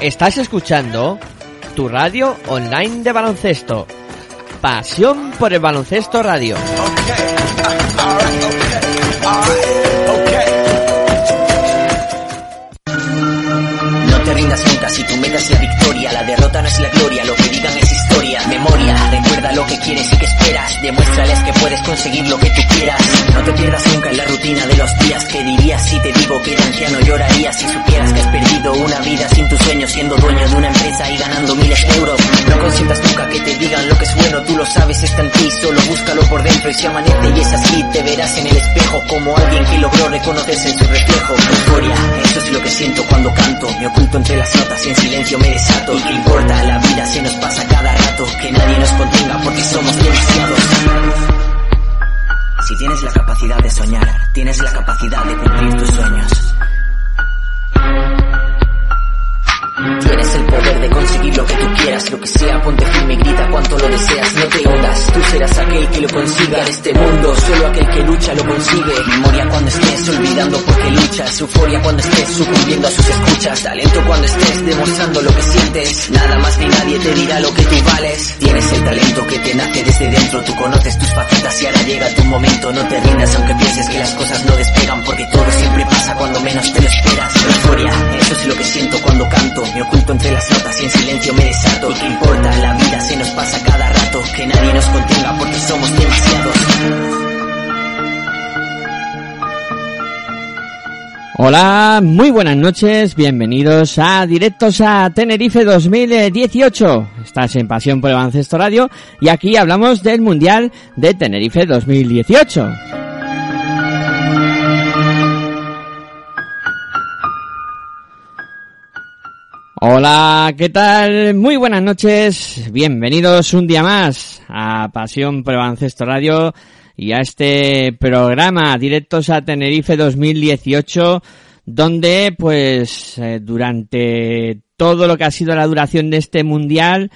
Estás escuchando tu radio online de baloncesto. Pasión por el baloncesto radio. No te rindas nunca si tu meta es la victoria, la derrota no es la gloria, lo que digan es historia. Memoria, recuerda lo que quieres y que esperas, demuéstrales que puedes conseguir lo que tú quieras. No te pierdas nunca en la rutina de los días, que dirías si te digo que de anciano llorarías si supieras que has perdido una vida sin tus sueños, siendo dueño de una empresa y ganando miles de euros. No consientas nunca que te digan lo que es bueno, tú lo sabes, está en ti, solo búscalo por dentro y si amanece y es así, te verás en el espejo como alguien que logró reconocerse en su reflejo. Euforia, eso es lo que siento cuando canto, me oculto entre las notas y en silencio me desato. ¿Y qué importa? La vida se nos pasa cada rato, que nadie nos contenga porque somos demasiados. Si tienes la capacidad de soñar, tienes la capacidad de cumplir tus sueños. Tienes el poder de conseguir lo que tú quieras, lo que sea, ponte firme y grita cuanto lo deseas, no te hundas, tú serás aquel que lo consiga en este mundo, solo aquel que lucha lo consigue. Memoria cuando estés olvidando porque luchas, euforia cuando estés sucumbiendo a sus escuchas, talento cuando estés demostrando lo que sientes, nada más ni nadie te dirá lo que tú vales. Tienes el talento que te nace desde dentro, tú conoces tus facetas y ahora llega tu momento, no te rindas aunque pienses que las cosas no despegan, porque todo siempre pasa cuando menos te lo esperas. Euforia, eso es lo que siento cuando canto, me oculto entre las notas y en silencio me desato. ¿Y qué importa? La vida se nos pasa cada rato. Que nadie nos contenga porque somos demasiados. Hola, muy buenas noches, bienvenidos a Directos a Tenerife 2018. Estás en Pasión por el Baloncesto Radio y aquí hablamos del Mundial de Tenerife 2018. Hola, ¿qué tal? Muy buenas noches, bienvenidos un día más a Pasión por el Baloncesto Radio y a este programa Directos a Tenerife 2018 donde pues eh, durante todo lo que ha sido la duración de este mundial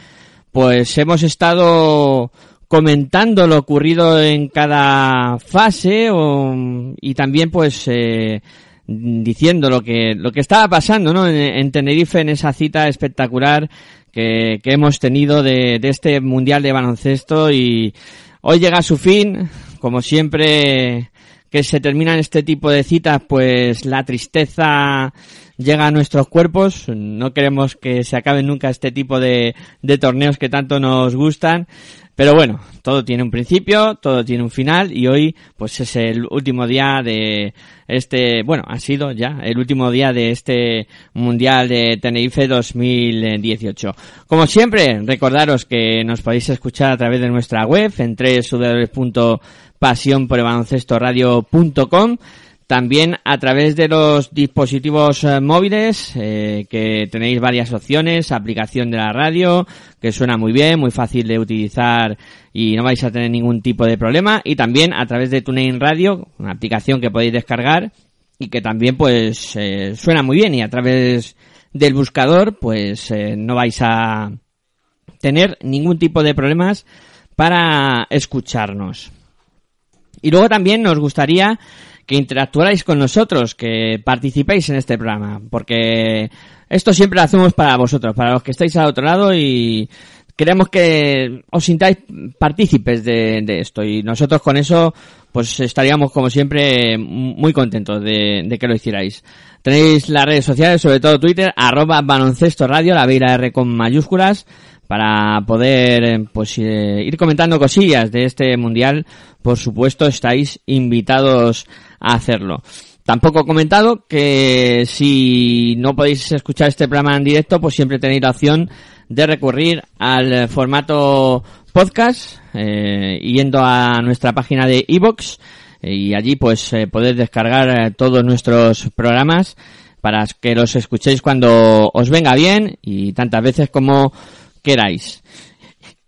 pues hemos estado comentando lo ocurrido en cada fase o, y también pues eh, diciendo lo que lo que estaba pasando ¿no? en, en Tenerife en esa cita espectacular que, que hemos tenido de, de este mundial de baloncesto. Y hoy llega a su fin. Como siempre que se terminan este tipo de citas pues la tristeza llega a nuestros cuerpos. No queremos que se acaben nunca este tipo de, de torneos que tanto nos gustan pero bueno, todo tiene un principio, todo tiene un final y hoy pues es el último día de este, bueno, ha sido ya el último día de este Mundial de Tenerife 2018. Como siempre, recordaros que nos podéis escuchar a través de nuestra web en www.pasionporelbaloncestoradio.com también a través de los dispositivos eh, móviles, eh, que tenéis varias opciones, aplicación de la radio, que suena muy bien, muy fácil de utilizar y no vais a tener ningún tipo de problema. Y también a través de TuneIn Radio, una aplicación que podéis descargar y que también pues eh, suena muy bien y a través del buscador pues no vais a tener ningún tipo de problemas para escucharnos. Y luego también nos gustaría que interactuarais con nosotros, que participéis en este programa, porque esto siempre lo hacemos para vosotros, para los que estáis al otro lado y queremos que os sintáis partícipes de, esto y nosotros con eso pues estaríamos como siempre muy contentos de, que lo hicierais. Tenéis las redes sociales, sobre todo Twitter, arroba baloncesto radio, la B R con mayúsculas, para poder pues eh, ir comentando cosillas de este mundial. Por supuesto, estáis invitados a hacerlo. Tampoco he comentado que si no podéis escuchar este programa en directo, pues siempre tenéis la opción de recurrir al formato podcast, eh, yendo a nuestra página de iVoox y allí pues eh, podéis descargar eh, todos nuestros programas para que los escuchéis cuando os venga bien y tantas veces como queráis.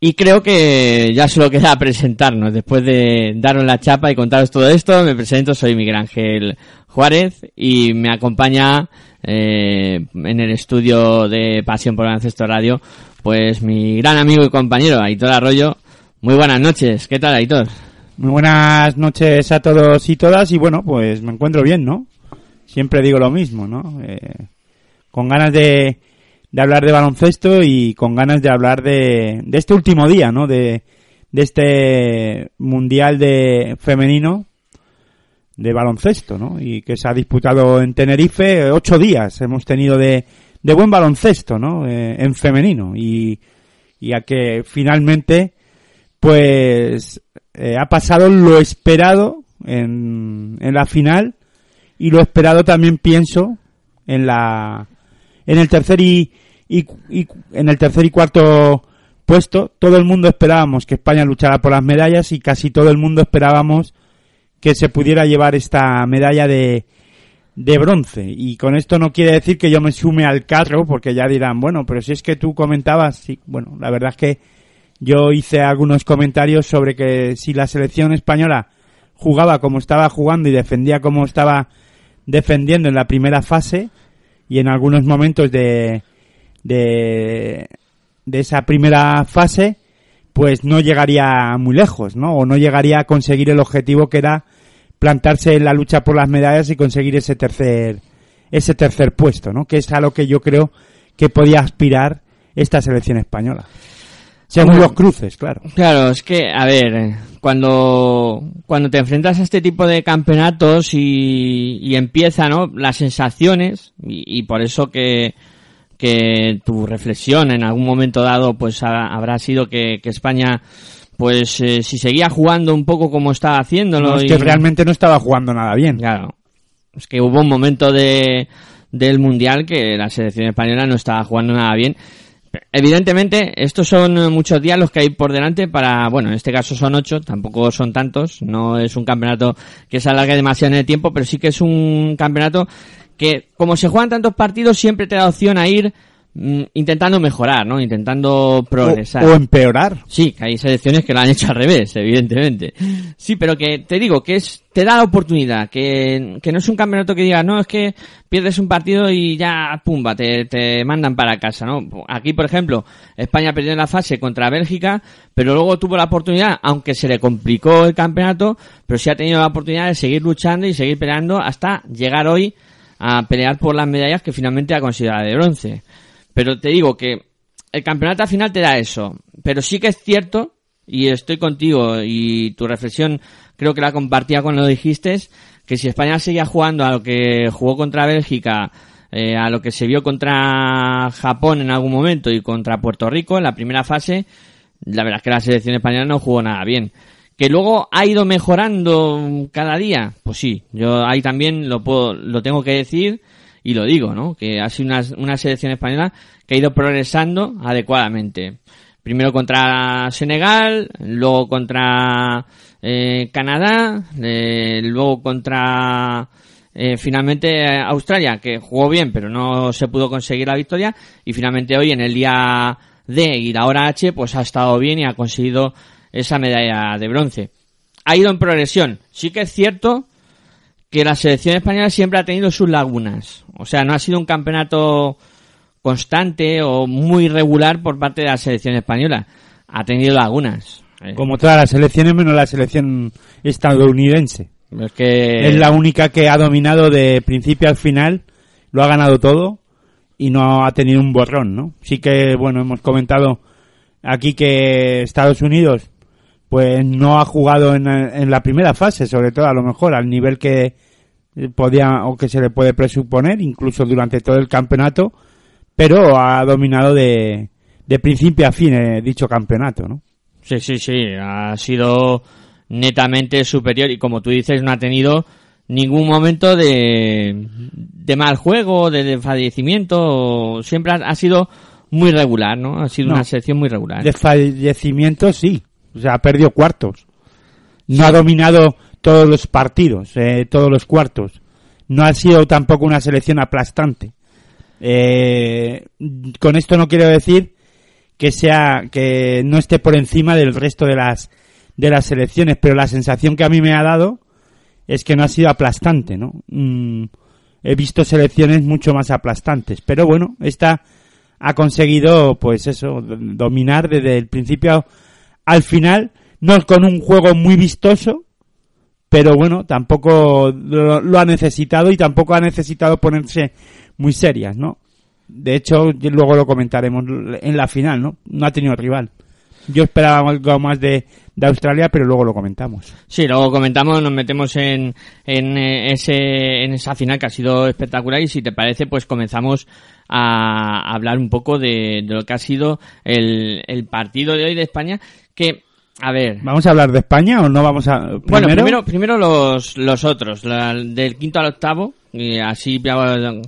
Y creo que ya solo queda presentarnos. Después de daros la chapa y contaros todo esto, me presento, soy Miguel Ángel Juárez y me acompaña eh, en el estudio de Pasión por el Ancesto Radio, pues mi gran amigo y compañero, Aitor Arroyo. Muy buenas noches, ¿qué tal Aitor? Muy buenas noches a todos y todas y bueno, pues me encuentro bien, ¿no? Siempre digo lo mismo, ¿no? Eh, con ganas de, de hablar de baloncesto y con ganas de hablar de, de este último día, ¿no? De, este mundial de femenino de baloncesto, ¿no? Y que se ha disputado en Tenerife ocho días hemos tenido de, de buen baloncesto, ¿no? Eh, en femenino y, y a que finalmente pues eh, ha pasado lo esperado en, en la final y lo esperado también pienso en la en el tercer y, y, y en el tercer y cuarto puesto, todo el mundo esperábamos que España luchara por las medallas y casi todo el mundo esperábamos que se pudiera llevar esta medalla de, de bronce. Y con esto no quiere decir que yo me sume al carro, porque ya dirán, bueno, pero si es que tú comentabas, sí, bueno, la verdad es que yo hice algunos comentarios sobre que si la selección española jugaba como estaba jugando y defendía como estaba defendiendo en la primera fase y en algunos momentos de, de, de esa primera fase, pues no llegaría muy lejos, ¿no? O no llegaría a conseguir el objetivo que era plantarse en la lucha por las medallas y conseguir ese tercer, ese tercer puesto, ¿no? Que es a lo que yo creo que podía aspirar esta selección española. Según Bueno, los cruces, claro. Claro, es que, a ver, cuando, cuando te enfrentas a este tipo de campeonatos y, y empieza, ¿no? Las sensaciones, y, y por eso que, que tu reflexión en algún momento dado, pues ha- habrá sido que, que España, pues eh, si seguía jugando un poco como estaba haciéndolo. No, es y- que realmente no estaba jugando nada bien. Claro. Es que hubo un momento de, del Mundial que la selección española no estaba jugando nada bien. Evidentemente, estos son muchos días los que hay por delante para, bueno, en este caso son ocho, tampoco son tantos, no es un campeonato que se alargue demasiado en el tiempo, pero sí que es un campeonato que, como se juegan tantos partidos, siempre te da opción a ir mm, intentando mejorar, ¿no? Intentando progresar. o empeorar. Sí, que hay selecciones que lo han hecho al revés, evidentemente. Sí, pero que te digo que es te da la oportunidad, que, que no es un campeonato que diga, no, es que pierdes un partido y ya, pumba, te, te mandan para casa, ¿no? Aquí, por ejemplo, España perdió en la fase contra Bélgica, pero luego tuvo la oportunidad, aunque se le complicó el campeonato, pero sí ha tenido la oportunidad de seguir luchando y seguir peleando hasta llegar hoy a pelear por las medallas que finalmente ha la de bronce. Pero te digo que el campeonato al final te da eso. Pero sí que es cierto, y estoy contigo, y tu reflexión creo que la compartía cuando lo dijiste, que si España seguía jugando a lo que jugó contra Bélgica, eh, a lo que se vio contra Japón en algún momento y contra Puerto Rico en la primera fase, la verdad es que la selección española no jugó nada bien. Que luego ha ido mejorando cada día, pues sí, yo ahí también lo puedo, lo tengo que decir y lo digo, ¿no? Que ha sido una, una selección española que ha ido progresando adecuadamente. Primero contra Senegal, luego contra eh, Canadá, eh, luego contra eh, finalmente Australia, que jugó bien, pero no se pudo conseguir la victoria, y finalmente hoy en el día D y la hora H, pues ha estado bien y ha conseguido esa medalla de bronce. Ha ido en progresión. Sí que es cierto que la selección española siempre ha tenido sus lagunas. O sea, no ha sido un campeonato constante o muy regular por parte de la selección española. Ha tenido lagunas. Eh, Como todas las selecciones, menos la selección estadounidense. Es que... Es la única que ha dominado de principio al final, lo ha ganado todo y no ha tenido un borrón, ¿no? Sí que, bueno, hemos comentado aquí que Estados Unidos pues no ha jugado en, en la primera fase, sobre todo a lo mejor al nivel que podía o que se le puede presuponer, incluso durante todo el campeonato, pero ha dominado de, de principio a fin eh, dicho campeonato, ¿no? Sí, sí, sí. Ha sido netamente superior y como tú dices, no ha tenido ningún momento de, de mal juego, de desfallecimiento. Siempre ha, ha sido muy regular, ¿no? Ha sido No. una selección muy regular. De fallecimiento sí, o sea, ha perdido cuartos. No ha dominado todos los partidos, eh, todos los cuartos. No ha sido tampoco una selección aplastante. Eh, con esto no quiero decir que sea que no esté por encima del resto de las de las selecciones, pero la sensación que a mí me ha dado es que no ha sido aplastante, ¿no? Mm, he visto selecciones mucho más aplastantes, pero bueno, esta ha conseguido, pues eso, dominar desde el principio al final, no con un juego muy vistoso, pero bueno, tampoco lo, lo ha necesitado y tampoco ha necesitado ponerse muy serias, ¿no? de hecho, luego lo comentaremos en la final, ¿no? No ha tenido rival. Yo esperaba algo más de, de Australia, pero luego lo comentamos. Sí, luego comentamos, nos metemos en, en, eh, ese, en esa final que ha sido espectacular y si te parece, pues comenzamos a hablar un poco de, de lo que ha sido el, el partido de hoy de España, que a ver. ¿Vamos a hablar de España o no vamos a...? ¿Primero? Bueno, primero, primero los, los otros, la, del quinto al octavo, y así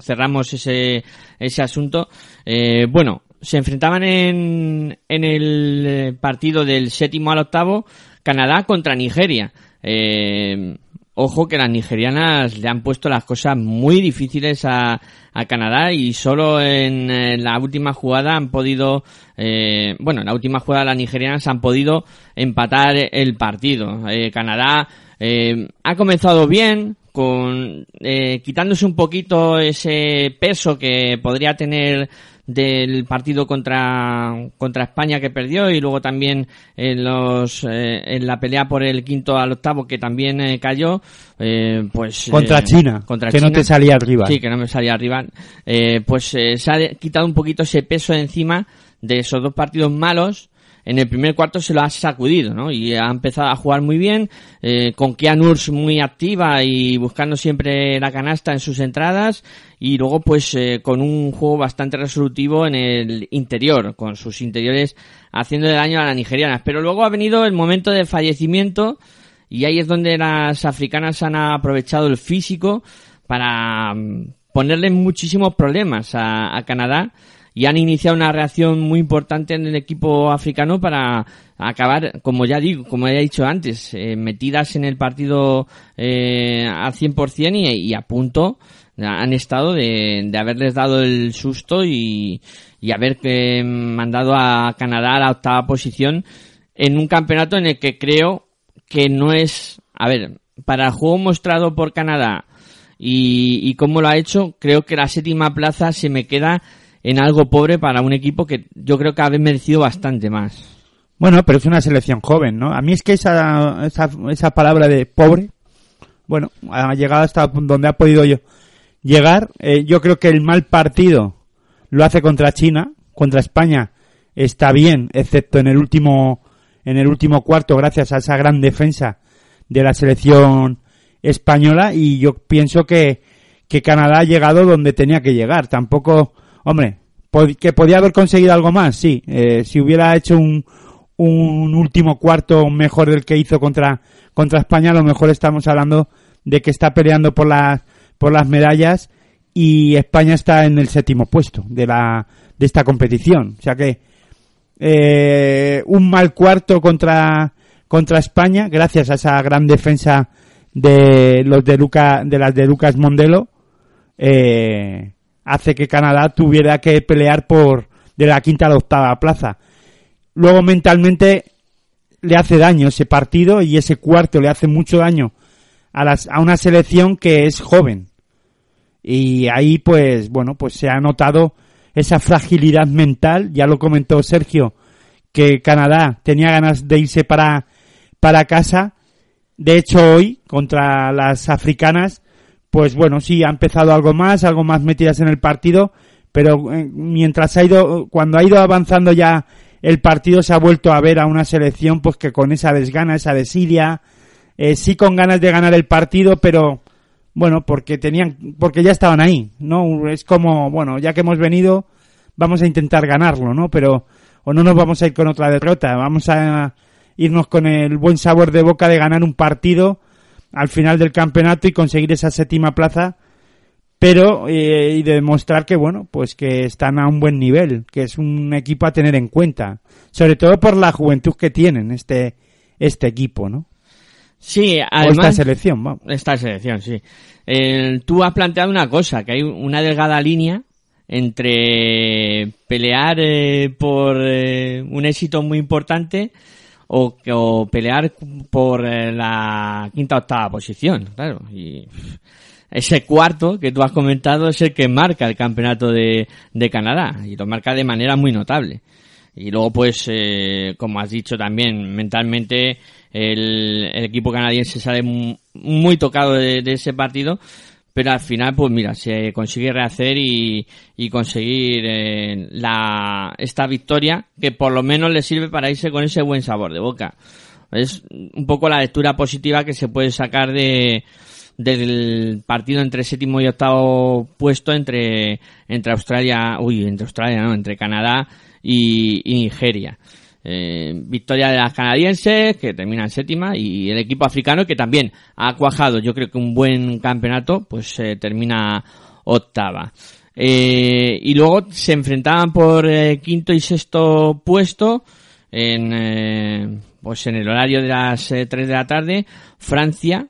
cerramos ese, ese asunto. Eh, bueno, se enfrentaban en, en el partido del séptimo al octavo Canadá contra Nigeria. Eh, ojo que las nigerianas le han puesto las cosas muy difíciles a, a Canadá y solo en, la última jugada han podido, eh, bueno, en la última jugada las nigerianas han podido empatar el partido. Eh, Canadá eh, ha comenzado bien, con quitándose un poquito ese peso que podría tener del partido contra, contra España que perdió y luego también en los eh, en la pelea por el quinto al octavo que también eh, cayó eh, pues contra China contra que no te salía arriba sí que no me salía arriba pues se ha quitado un poquito ese peso de encima de esos dos partidos malos en el primer cuarto se lo ha sacudido, ¿no? Y ha empezado a jugar muy bien, eh, con Keanu muy activa y buscando siempre la canasta en sus entradas, y luego pues eh, con un juego bastante resolutivo en el interior, con sus interiores haciendo daño a las nigerianas. Pero luego ha venido el momento del fallecimiento, y ahí es donde las africanas han aprovechado el físico para mm, ponerle muchísimos problemas a Canadá y han iniciado una reacción muy importante en el equipo africano para acabar, como ya digo, como ya he dicho antes, eh, metidas en el partido eh, al 100% y, y a punto han estado de, de haberles dado el susto y, haber que mandado a Canadá a la octava posición en un campeonato en el que creo que no es, a ver, para el juego mostrado por Canadá y, y cómo lo ha hecho, creo que la séptima plaza se me queda en algo pobre para un equipo que yo creo que ha merecido bastante más. Bueno, pero es una selección joven, ¿no? A mí es que esa, esa, esa palabra de pobre, bueno, ha llegado hasta donde ha podido yo llegar. Eh, yo creo que el mal partido lo hace contra China, contra España está bien, excepto en el último en el último cuarto gracias a esa gran defensa de la selección española y yo pienso que, que Canadá ha llegado donde tenía que llegar. Tampoco Hombre, que podía haber conseguido algo más, sí. Eh, si hubiera hecho un, un último cuarto mejor del que hizo contra, contra España, a lo mejor estamos hablando de que está peleando por las, por las medallas y España está en el séptimo puesto de la, de esta competición. O sea que, eh, un mal cuarto contra, contra España, gracias a esa gran defensa de los de Luca, de las de Lucas Mondelo, eh, hace que Canadá tuviera que pelear por de la quinta a la octava plaza. Luego mentalmente le hace daño ese partido y ese cuarto le hace mucho daño a, las, a una selección que es joven. Y ahí pues, bueno, pues se ha notado esa fragilidad mental, ya lo comentó Sergio, que Canadá tenía ganas de irse para, para casa. De hecho, hoy, contra las africanas, pues bueno, sí, ha empezado algo más, algo más metidas en el partido, pero eh, mientras ha ido, cuando ha ido avanzando ya el partido se ha vuelto a ver a una selección pues que con esa desgana, esa desidia, eh, sí con ganas de ganar el partido, pero bueno, porque tenían, porque ya estaban ahí, ¿no? Es como, bueno, ya que hemos venido, vamos a intentar ganarlo, ¿no? Pero, o no nos vamos a ir con otra derrota, vamos a irnos con el buen sabor de boca de ganar un partido al final del campeonato y conseguir esa séptima plaza, pero eh, y demostrar que bueno, pues que están a un buen nivel, que es un equipo a tener en cuenta, sobre todo por la juventud que tienen este este equipo, ¿no? Sí, además, esta selección, vamos. Esta selección, sí. tú has planteado una cosa, que hay una delgada línea entre pelear eh, por eh, un éxito muy importante o, o pelear por eh, la quinta o octava posición, claro. Y ese cuarto que tú has comentado es el que marca el campeonato de, de Canadá y lo marca de manera muy notable. Y luego, pues, eh, como has dicho también, mentalmente el, el equipo canadiense sale muy, tocado de, ese partido, pero al final, pues mira, se consigue rehacer y, y conseguir eh, la, esta victoria que por lo menos le sirve para irse con ese buen sabor de boca. Es un poco la lectura positiva que se puede sacar de, del partido entre séptimo y octavo puesto entre, entre Australia, uy, entre Australia, no, entre Canadá y, y Nigeria. Eh, victoria de las canadienses, que termina en séptima, y el equipo africano, que también ha cuajado, yo creo que un buen campeonato, pues eh, termina octava. Eh, y luego se enfrentaban por eh, quinto y sexto puesto en, eh, pues en el horario de las 3 de la tarde, Francia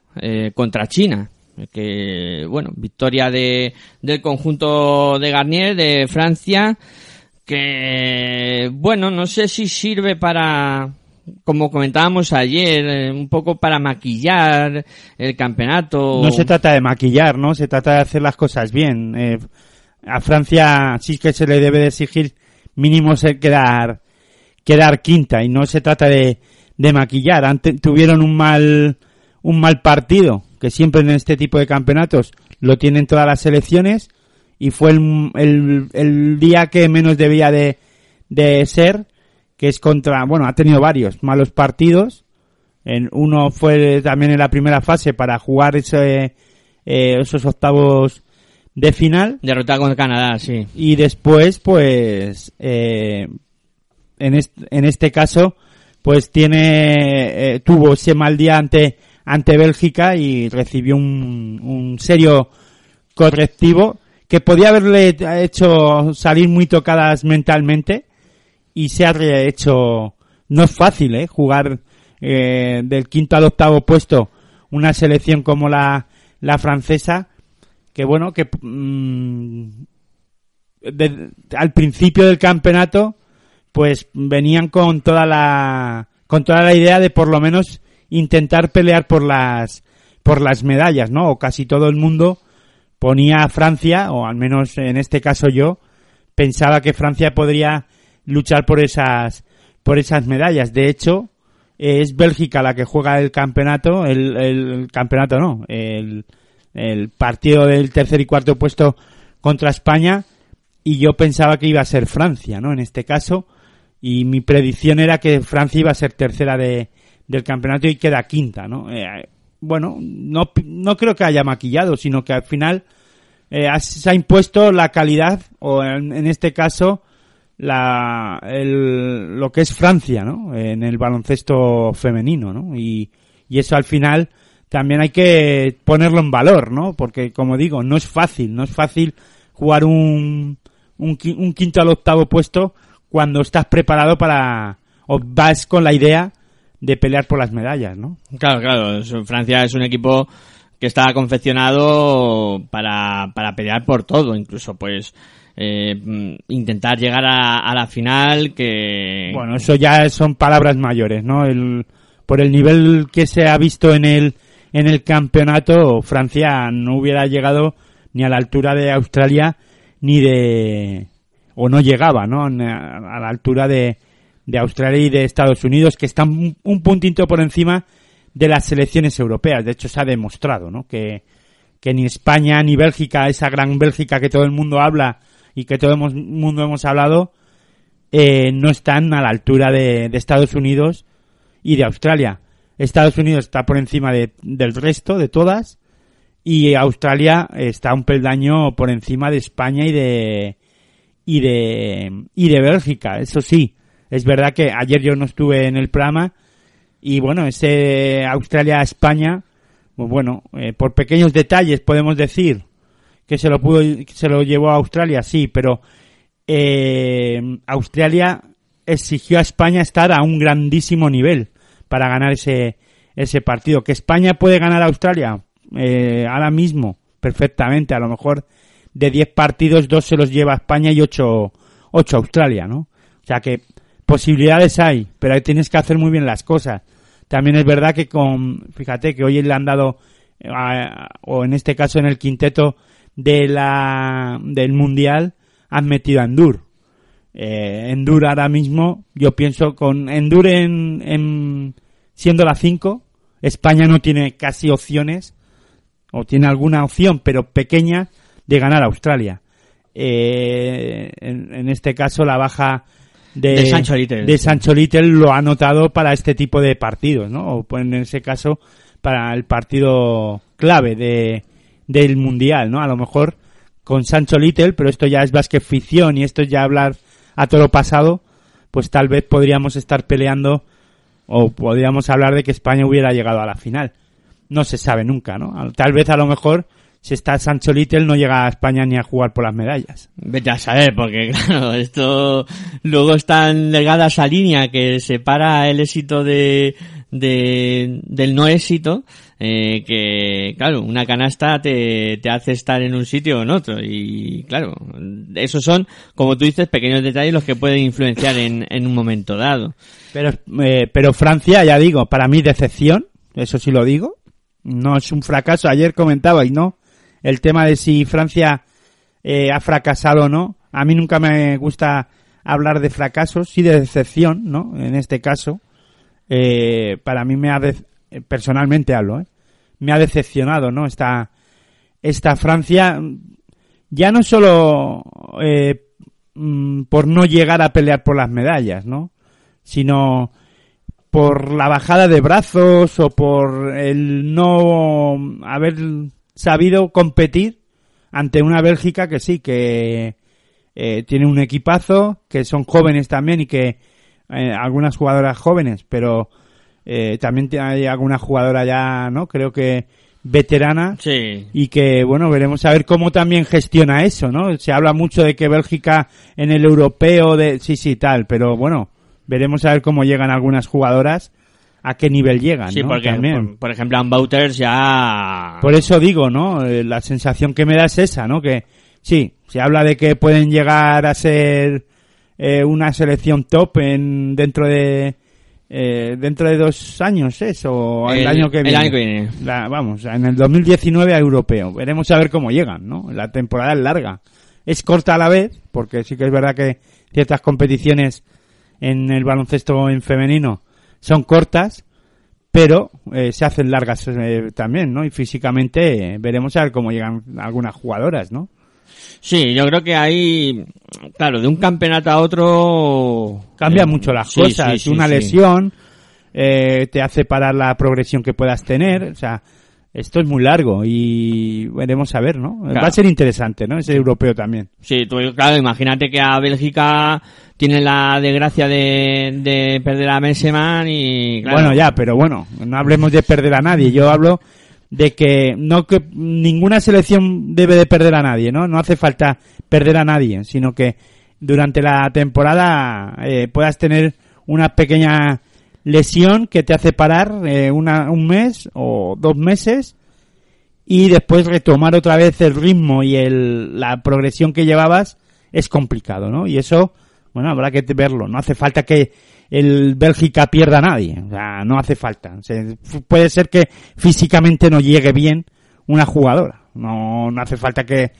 contra China. Que, bueno, victoria de, del conjunto de Garnier de Francia, que bueno, no sé si sirve para, como comentábamos ayer, eh, un poco para maquillar el campeonato. No se trata de maquillar, ¿no? Se trata de hacer las cosas bien. Eh, a Francia sí que se le debe de exigir mínimo ser quedar, quedar quinta y no se trata de, de maquillar. Ante, tuvieron un mal, un mal partido, que siempre en este tipo de campeonatos lo tienen todas las selecciones y fue el, el, el día que menos debía de, de ser, que es contra, bueno, ha tenido varios malos partidos. En, uno fue también en la primera fase para jugar ese, eh, esos octavos de final. Derrotar con Canadá, sí. Y después, pues, eh, en, este, en este caso, pues tiene, eh, tuvo ese mal día ante, ante Bélgica y recibió un, un serio correctivo que podía haberle hecho salir muy tocadas mentalmente y se ha hecho no es fácil eh jugar eh, del quinto al octavo puesto una selección como la la francesa que bueno que de, al principio del campeonato pues venían con toda la con toda la idea de por lo menos intentar pelear por las por las medallas no o casi todo el mundo ponía a Francia, o al menos en este caso yo, pensaba que Francia podría luchar por esas, por esas medallas. De hecho, es Bélgica la que juega el campeonato, el, el campeonato no, el, el partido del tercer y cuarto puesto contra España, y yo pensaba que iba a ser Francia, ¿no? En este caso, y mi predicción era que Francia iba a ser tercera de, del campeonato y queda quinta, ¿no? Eh, bueno, no, no creo que haya maquillado, sino que al final eh, se ha impuesto la calidad, o en, este caso, la, el, lo que es Francia, ¿no? En el baloncesto femenino, ¿no? Y, y eso al final también hay que ponerlo en valor, ¿no? Porque, como digo, no es fácil, no es fácil jugar un, un, un quinto al octavo puesto cuando estás preparado para, o vas con la idea de pelear por las medallas, ¿no? Claro, claro. Francia es un equipo que está confeccionado para, para pelear por todo, incluso pues eh, intentar llegar a, a, la final que... Bueno, eso ya son palabras mayores, ¿no? El, por el nivel que se ha visto en el, en el campeonato, Francia no hubiera llegado ni a la altura de Australia ni de... o no llegaba, ¿no? A la altura de, de Australia y de Estados Unidos, que están un puntito por encima de las selecciones europeas. De hecho, se ha demostrado, ¿no? Que, que ni España ni Bélgica, esa gran Bélgica que todo el mundo habla y que todo el mundo hemos hablado, eh, no están a la altura de, de, Estados Unidos y de Australia. Estados Unidos está por encima de, del resto, de todas, y Australia está un peldaño por encima de España y de, y de, y de Bélgica. Eso sí, es verdad que ayer yo no estuve en el programa y bueno, ese Australia-España, pues bueno, eh, por pequeños detalles podemos decir que se lo pudo, se lo llevó a Australia, sí, pero eh, Australia exigió a España estar a un grandísimo nivel para ganar ese, ese partido. Que España puede ganar a Australia eh, ahora mismo, perfectamente, a lo mejor de 10 partidos, dos se los lleva a España y 8, 8 a Australia, ¿no? O sea que posibilidades hay, pero ahí tienes que hacer muy bien las cosas. También es verdad que con, fíjate que hoy le han dado, a, o en este caso en el quinteto de la, del mundial, han metido a Endur. Eh, Endur ahora mismo, yo pienso con Endur en, en siendo la 5, España no tiene casi opciones, o tiene alguna opción, pero pequeña, de ganar a Australia. Eh, en este caso, la baja de, De Sancho Little. de Sancho Little lo ha notado para este tipo de partidos, ¿no? O pues, en ese caso, para el partido clave de, del Mundial, ¿no? A lo mejor con Sancho Little, pero esto ya es básquet ficción y esto es ya hablar a todo lo pasado, pues tal vez podríamos estar peleando o podríamos hablar de que España hubiera llegado a la final. No se sabe nunca, ¿no? Tal vez a lo mejor si está Sancho Little no llega a España ni a jugar por las medallas. Vete a saber, porque claro, esto luego están delgada esa línea que separa el éxito de, de del no éxito, eh, que claro, una canasta te, te hace estar en un sitio o en otro y claro, esos son, como tú dices, pequeños detalles los que pueden influenciar en, en un momento dado. Pero, eh, pero Francia, ya digo, para mí decepción, eso sí lo digo. No es un fracaso. Ayer comentaba y no el tema de si Francia eh, ha fracasado o no. A mí nunca me gusta hablar de fracasos, sí de decepción, ¿no? En este caso, eh, para mí me ha personalmente hablo, ¿eh? me ha decepcionado, ¿no? Esta esta Francia ya no solo eh, mm, por no llegar a pelear por las medallas, ¿no? Sino por la bajada de brazos o por el no haber sabido competir ante una Bélgica que sí, que eh, tiene un equipazo, que son jóvenes también y que eh, algunas jugadoras jóvenes, pero eh, también hay alguna jugadora ya, ¿no? Creo que veterana Sí. y que bueno veremos a ver cómo también gestiona eso no se habla mucho de que Bélgica en el europeo de sí sí tal pero bueno veremos a ver cómo llegan algunas jugadoras a qué nivel llegan Sí, ¿no? porque, También. por, por ejemplo, en Bouters ya... Por eso digo, ¿no? Eh, La sensación que me da es esa, ¿no? Que sí, se habla de que pueden llegar a ser eh, una selección top en dentro de eh, dentro de dos años, ¿es? O el, El- año que el viene. año que viene. La- vamos, en el 2019 a europeo. Veremos a ver cómo llegan, ¿no? La temporada es larga. Es corta a la vez, porque sí que es verdad que ciertas competiciones en el baloncesto en femenino son cortas, pero eh, se hacen largas eh, también, ¿no? Y físicamente eh, veremos a ver cómo llegan algunas jugadoras, ¿no? Sí, yo creo que hay, claro, de un campeonato a otro... Cambia eh, mucho las sí, cosas. sí, sí, Una lesión eh, te hace parar la progresión que puedas tener. O sea, esto es muy largo y veremos a ver, ¿no? Va a ser interesante, ¿no? Ese europeo también. Sí, tú, claro, imagínate que a Bélgica tiene la desgracia de, de perder a Messeman y... Claro, Bueno, ya, pero bueno, no hablemos de perder a nadie. Yo hablo de que no que ninguna selección debe de perder a nadie, ¿no? No hace falta perder a nadie, sino que durante la temporada eh, puedas tener una pequeña lesión que te hace parar eh, una, un mes o dos meses y después retomar otra vez el ritmo y el, la progresión que llevabas es complicado, ¿no? Y eso, bueno, habrá que verlo. No hace falta que el Bélgica pierda a nadie. O sea, no hace falta. O sea, puede ser que físicamente no llegue bien una jugadora. No, no hace falta que,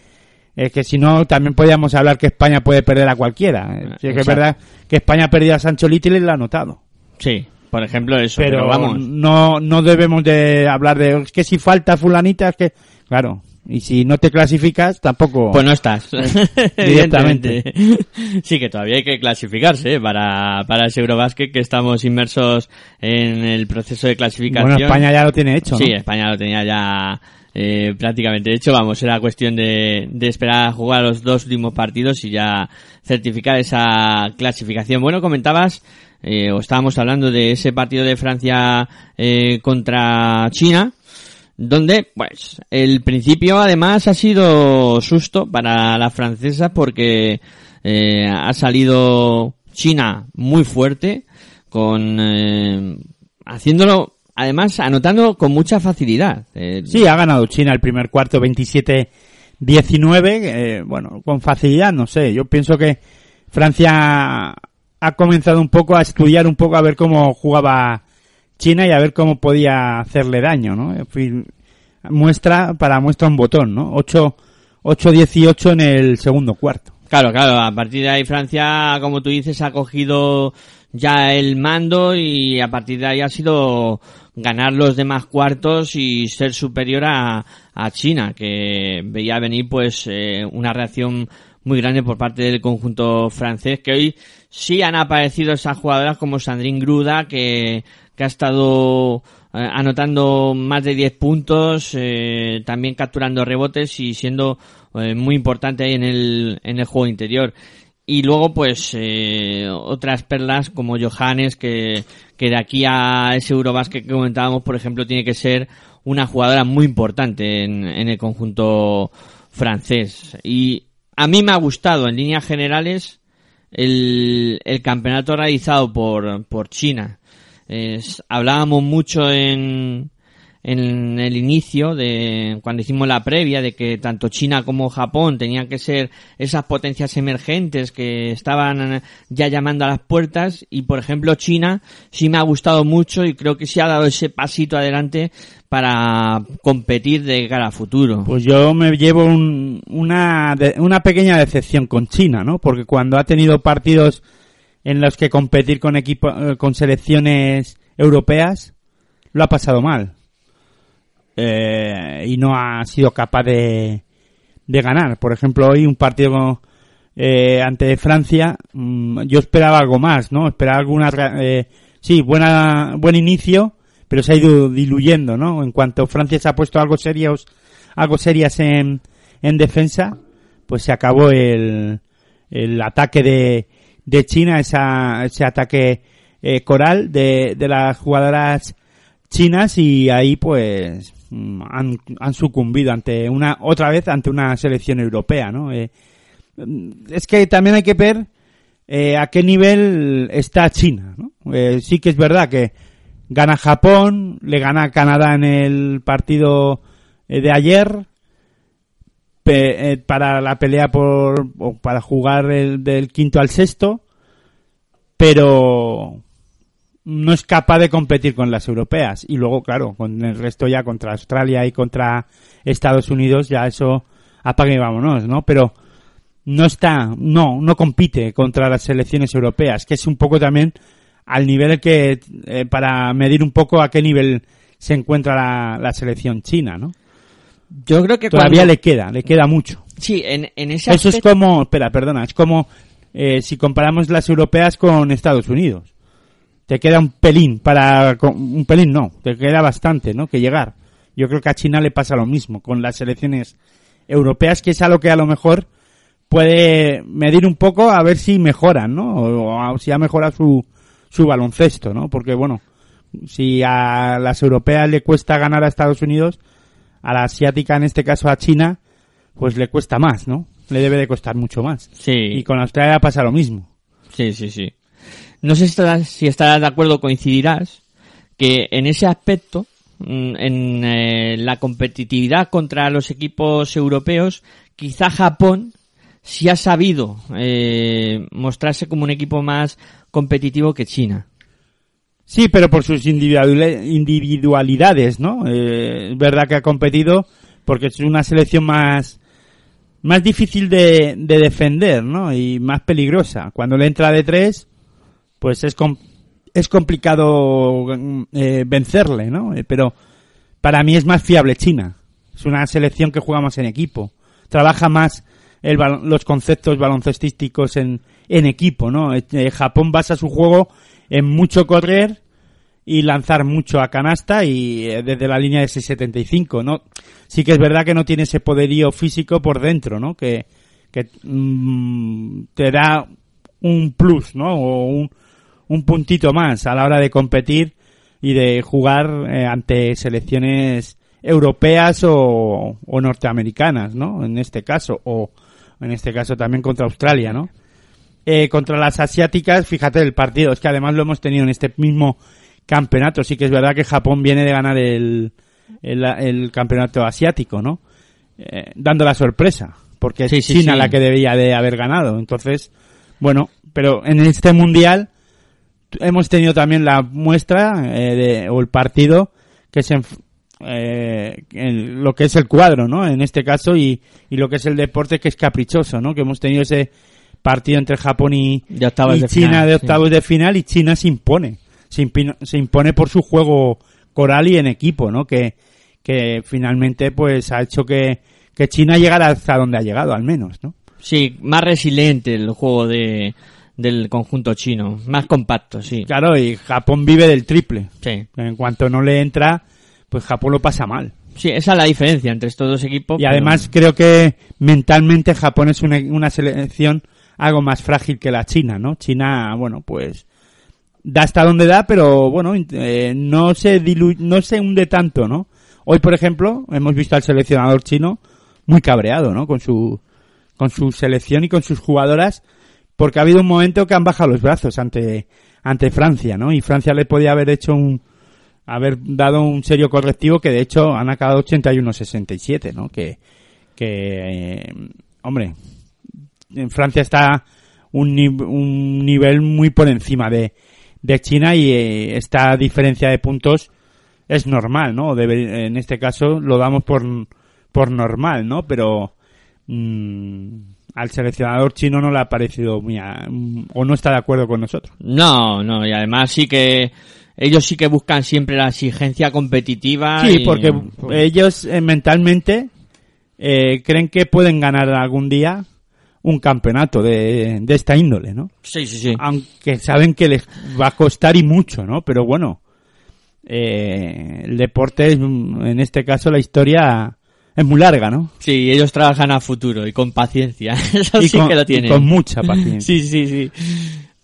es que si no, también podríamos hablar que España puede perder a cualquiera. Eh, que es Exacto. verdad que España ha perdido a Sancho Little y lo ha notado. Sí, por ejemplo eso, Pero, pero, vamos... no, no debemos de hablar de, es que si falta fulanita, es que, claro, y si no te clasificas, tampoco. Pues no estás. Directamente. Sí, que todavía hay que clasificarse ¿eh? para, para ese Eurobasket que estamos inmersos en el proceso de clasificación. bueno, España ya lo tiene hecho, ¿no? Sí, España lo tenía ya eh, prácticamente hecho. Vamos, era cuestión de, de esperar a jugar los dos últimos partidos y ya certificar esa clasificación. Bueno, comentabas, eh, estábamos hablando de ese partido de Francia eh, contra China donde, pues, el principio además ha sido susto para las francesas porque eh, ha salido China muy fuerte, con eh, haciéndolo, además anotando con mucha facilidad. Eh, Sí, ha ganado China el primer cuarto 27-19, eh, bueno, con facilidad, no sé, yo pienso que Francia ha comenzado un poco a estudiar un poco a ver cómo jugaba China y a ver cómo podía hacerle daño, ¿no? Muestra, para muestra un botón, ¿no? 8, 8-18 en el segundo cuarto. Claro, claro, a partir de ahí Francia, como tú dices, ha cogido ya el mando y a partir de ahí ha sido ganar los demás cuartos y ser superior a, a China, que veía venir pues eh, una reacción muy grande por parte del conjunto francés, que hoy sí han aparecido esas jugadoras como Sandrine Gruda, que, que ha estado eh, anotando más de 10 puntos, eh, también capturando rebotes y siendo eh, muy importante ahí en el, en el juego interior. Y luego, pues, eh, otras perlas como Johannes, que, que de aquí a ese Eurobasket que comentábamos, por ejemplo, tiene que ser una jugadora muy importante en, en el conjunto francés. Y a mí me ha gustado, en líneas generales, el, el campeonato realizado por, por China. Es- hablábamos mucho en, en el inicio de cuando hicimos la previa de que tanto China como Japón tenían que ser esas potencias emergentes que estaban ya llamando a las puertas y por ejemplo China sí me ha gustado mucho y creo que sí ha dado ese pasito adelante para competir de cara a futuro. Pues yo me llevo un- una, una pequeña decepción con China, ¿no? Porque cuando ha tenido partidos en los que competir con equipo, eh, con selecciones europeas, lo ha pasado mal. Eh, y no ha sido capaz de, de ganar. Por ejemplo, hoy un partido eh, ante Francia, mm, yo esperaba algo más, ¿no? Esperaba alguna, sí, buena, buen inicio, pero se ha ido diluyendo, ¿no? En cuanto Francia se ha puesto algo serios, algo serias en, en defensa, pues se acabó el, el ataque de, de China, esa, ese ataque eh, coral de, de las jugadoras chinas y ahí pues mm, han, han sucumbido ante una otra vez ante una selección europea, ¿no? Eh, mm, es que también hay que ver eh, a qué nivel está China, ¿no? Eh, sí que es verdad que gana Japón, le gana Canadá en el partido eh, de ayer eh, para la pelea por o para jugar el, del quinto al sexto, pero no es capaz de competir con las europeas. Y luego claro con el resto ya contra Australia y contra Estados Unidos ya eso apague y vámonos no pero no está no no compite contra las selecciones europeas que es un poco también al nivel que eh, para medir un poco a qué nivel se encuentra la, la selección china no Yo creo que todavía cuando- le queda le queda mucho. Sí, en, en ese eso es aspecto- como espera perdona es como eh, si comparamos las europeas con Estados Unidos. Te queda un pelín para un pelín no te queda bastante no que llegar. Yo creo que a China le pasa lo mismo con las selecciones europeas que es a lo que a lo mejor puede medir un poco a ver si mejoran no o, o si ha mejorado su su baloncesto no porque bueno si a las europeas le cuesta ganar a Estados Unidos a la asiática en este caso a China pues le cuesta más no le debe de costar mucho más Sí. y con Australia pasa lo mismo Sí, sí, sí. No sé si estarás, si estarás de acuerdo, coincidirás, que en ese aspecto, mm, en eh, la competitividad contra los equipos europeos, quizá Japón sí ha sabido eh, mostrarse como un equipo más competitivo que China. Sí, pero por sus individual- individualidades, ¿no? Eh, es verdad que ha competido porque es una selección más más difícil de, de defender, ¿no? Y más peligrosa. Cuando le entra de tres, pues es es complicado eh, vencerle, ¿no? Eh, pero para mí es más fiable China. Es una selección que juega más en equipo. Trabaja más el los conceptos baloncestísticos en, en equipo, ¿no? Eh, Japón basa su juego en mucho correr y lanzar mucho a canasta y eh, desde la línea de 6.75, ¿no? Sí que es verdad que no tiene ese poderío físico por dentro, ¿no? Que, que mm, te da un plus, ¿no? O un, un puntito más a la hora de competir y de jugar eh, ante selecciones europeas o, o norteamericanas, ¿no? En este caso, o en este caso también contra Australia, ¿no? Eh, contra las asiáticas, fíjate el partido, es que además lo hemos tenido en este mismo campeonato, sí que es verdad que Japón viene de ganar el, el, el campeonato asiático, ¿no? Eh, dando la sorpresa, porque es Sí, sí, China sí. la que debía de haber ganado, entonces, bueno, pero en este mundial hemos tenido también la muestra eh, de, o el partido que se eh, en lo que es el cuadro, ¿no? En este caso y, y lo que es el deporte que es caprichoso, ¿no? Que hemos tenido ese partido entre Japón y, de China final, de sí. octavos de final y China se impone, se impone, se impone por su juego coral y en equipo, ¿no? Que, que finalmente pues ha hecho que, que China llegara hasta donde ha llegado, al menos, ¿no? Sí, más resiliente el juego de, del conjunto chino, más compacto, sí. Claro, y Japón vive del triple. Sí. En cuanto no le entra, pues Japón lo pasa mal. Sí, esa es la diferencia entre estos dos equipos. Y pero- además creo que mentalmente Japón es una, una selección algo más frágil que la China, ¿no? China, bueno, pues da hasta donde da, pero bueno, eh, no se dilu no se hunde tanto, ¿no? Hoy, por ejemplo, hemos visto al seleccionador chino muy cabreado, ¿no? Con su con su selección y con sus jugadoras, porque ha habido un momento que han bajado los brazos ante ante Francia, ¿no? Y Francia le podía haber hecho un haber dado un serio correctivo que de hecho han acabado 81-67, ¿no? Que, que eh, hombre, en Francia está un, un nivel muy por encima de, de China y eh, esta diferencia de puntos es normal, ¿no? Debe- en este caso lo damos por, por normal, ¿no? Pero mm, al seleccionador chino no le ha parecido muy a- o no está de acuerdo con nosotros. No, no, y además sí que ellos sí que buscan siempre la exigencia competitiva. Sí, y- porque ellos eh, mentalmente eh, creen que pueden ganar algún día un campeonato de, de esta índole, ¿no? Sí, sí, sí. Aunque saben que les va a costar y mucho, ¿no? Pero bueno, eh, el deporte, es, en este caso la historia es muy larga, ¿no? Sí, ellos trabajan a futuro y con paciencia. Eso y sí con, que lo y tienen. con mucha paciencia. Sí, sí, sí.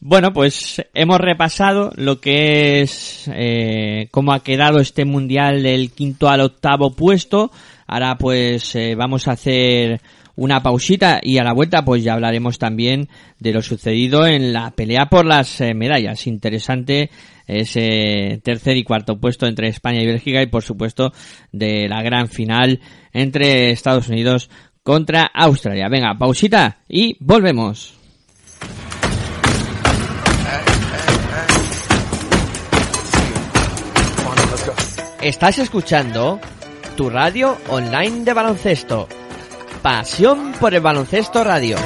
Bueno, pues hemos repasado lo que es eh, cómo ha quedado este mundial del quinto al octavo puesto. Ahora pues eh, vamos a hacer una pausita y a la vuelta pues ya hablaremos también de lo sucedido en la pelea por las eh, medallas. Interesante ese tercer y cuarto puesto entre España y Bélgica y por supuesto de la gran final entre Estados Unidos contra Australia. Venga, pausita y volvemos. Estás escuchando tu radio online de baloncesto. Pasión por el baloncesto radio.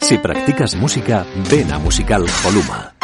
Si practicas música, ven a Musical Holuma.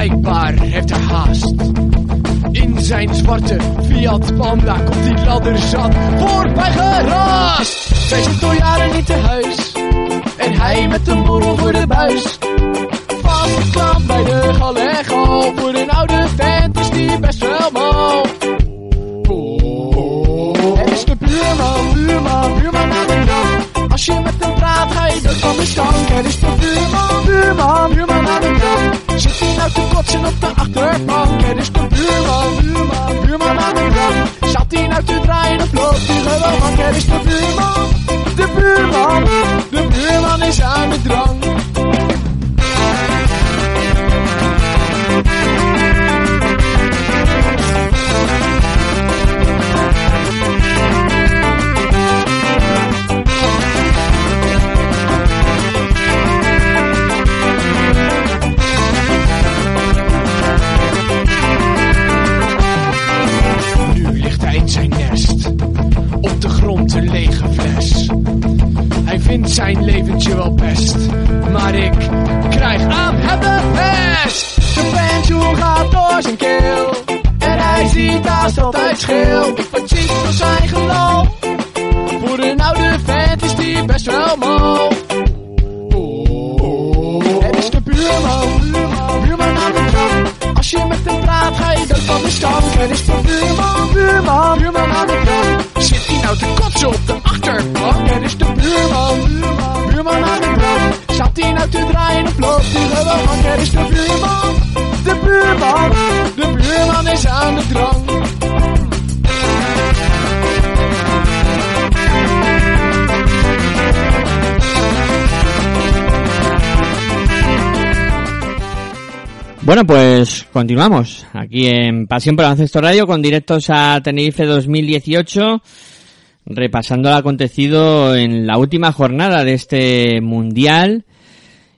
Blijkbaar heeft hij haast. In zijn zwarte Fiat Panda komt die ladder zat voorbij geraast. Zij zit al jaren niet te huis. En hij met een borrel voor de buis. Vastgeklapt bij de galego. Voor een oude vent is die best wel mal. Er is de buurman, buurman, met hem praat, ga je dood van de stank. Er is de buurman, buurman, buurman aan de drank. Zit hij nou te kotsen op de achterbank? Er is de buurman, buurman, buurman aan de drank. Zat hij nou te draaien of loopt hij gewoon? Er is de buurman, de buurman, de buurman is aan de drank. Vindt zijn leventje wel best. Maar ik krijg aan hem de pest. De pensioen gaat door zijn keel. En hij ziet haast altijd. Ik word ziek van zijn geloof. Voor een oude vent is die best wel mal. Het is de buurman, hem praat, ga je dood van de stank. Het is de buurman, buurman, buurman aan de drank. Zit hij nou te kotsen op de achterbank? Het is de buurman, buurman, buurman aan de drank. Zat hij nou te draaien of loopt hij gewoon? Het is de buurman, de buurman, de buurman is aan de drank. Bueno, pues continuamos aquí en Pasión por Baloncesto Radio con directos a Tenerife 2018, repasando lo acontecido en la última jornada de este mundial.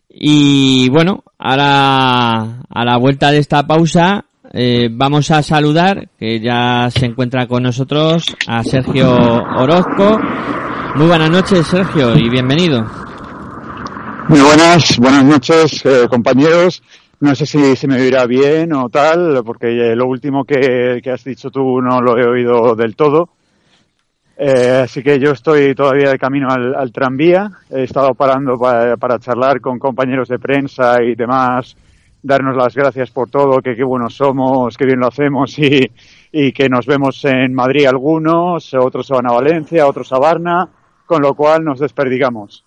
Y bueno, ahora a la vuelta de esta pausa eh, vamos a saludar, que ya se encuentra con nosotros, a Sergio Orozco. Muy buenas noches, Sergio, y bienvenido. Muy buenas, buenas noches, eh, compañeros. No sé si se me oirá bien o tal, porque lo último que, que has dicho tú no lo he oído del todo. Eh, así que yo estoy todavía de camino al, tranvía. He estado parando para, para, charlar con compañeros de prensa y demás, darnos las gracias por todo, que qué buenos somos, qué bien lo hacemos y, y que nos vemos en Madrid algunos, otros se van a Valencia, otros a Varna, con lo cual nos desperdigamos.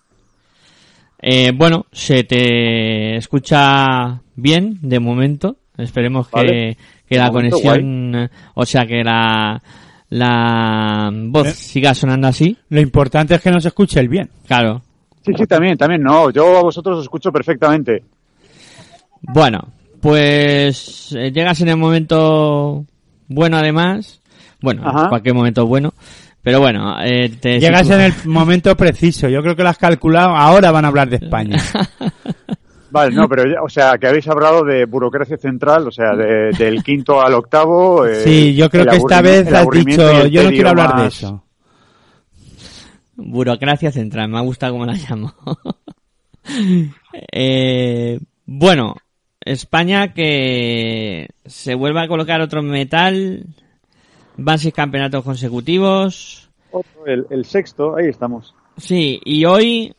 Eh, bueno, se te escucha bien de momento. Esperemos que, Vale. que la conexión, o sea, que la, la voz Eh. siga sonando así. Lo importante es que nos escuche el bien. Claro. Sí, sí, también, también, no, yo a vosotros os escucho perfectamente. Bueno, pues eh, llegas en el momento bueno además. Bueno, Ajá. cualquier momento bueno. Pero bueno, eh, te Llegas en el momento preciso. Yo creo que lo has calculado. Ahora van a hablar de España. Vale, no, pero, ya- o sea, que habéis hablado de burocracia central, o sea, de- del quinto al octavo. eh, Sí, yo creo que esta vez has dicho, yo no quiero hablar de eso. Burocracia central, me ha gustado cómo la llamo. eh, bueno, España que se vuelve a colocar otro metal, van seis campeonatos consecutivos. Otro, El, el sexto, ahí estamos. Sí, y hoy,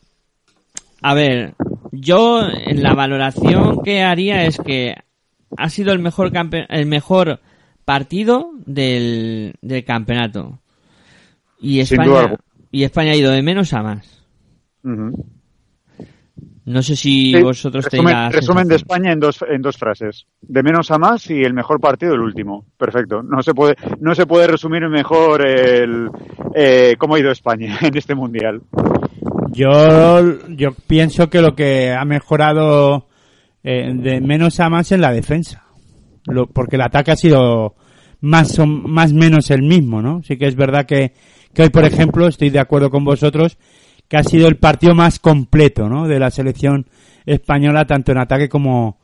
a ver, yo en la valoración que haría es que ha sido el mejor campe- el mejor partido del, del campeonato. Y España, y España ha ido de menos a más. No sé si Sí, vosotros tenéis resumen, la resumen de. España en dos, en dos frases. De menos a más y el mejor partido el último. Perfecto. No se puede, no se puede resumir mejor el, eh, cómo ha ido España en este mundial. Yo, yo pienso que lo que ha mejorado eh, de menos a más en la defensa. Lo- porque el ataque ha sido más o más menos el mismo, ¿no? Sí que es verdad que, que hoy, por ejemplo, estoy de acuerdo con vosotros, que ha sido el partido más completo, ¿no? De la selección española, tanto en ataque como,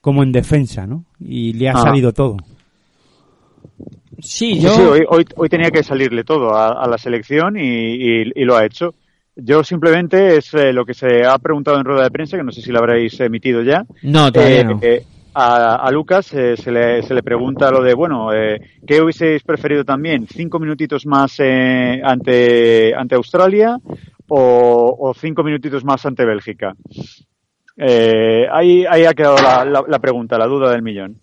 como en defensa, ¿no? Y le ha Ah. salido todo. Sí, Sí, yo... sí, hoy, hoy, hoy tenía que salirle todo a, a la selección y, y- y lo ha hecho. Yo simplemente es eh, lo que se ha preguntado en rueda de prensa, que no sé si lo habréis emitido ya. No, todavía Eh, no. eh, a, a Lucas eh, se, le, se le pregunta lo de, bueno, eh, ¿qué hubieseis preferido también? ¿Cinco minutitos más eh, ante, ante Australia o, o cinco minutitos más ante Bélgica? Eh, ahí, ahí ha quedado la, la- la pregunta, la duda del millón.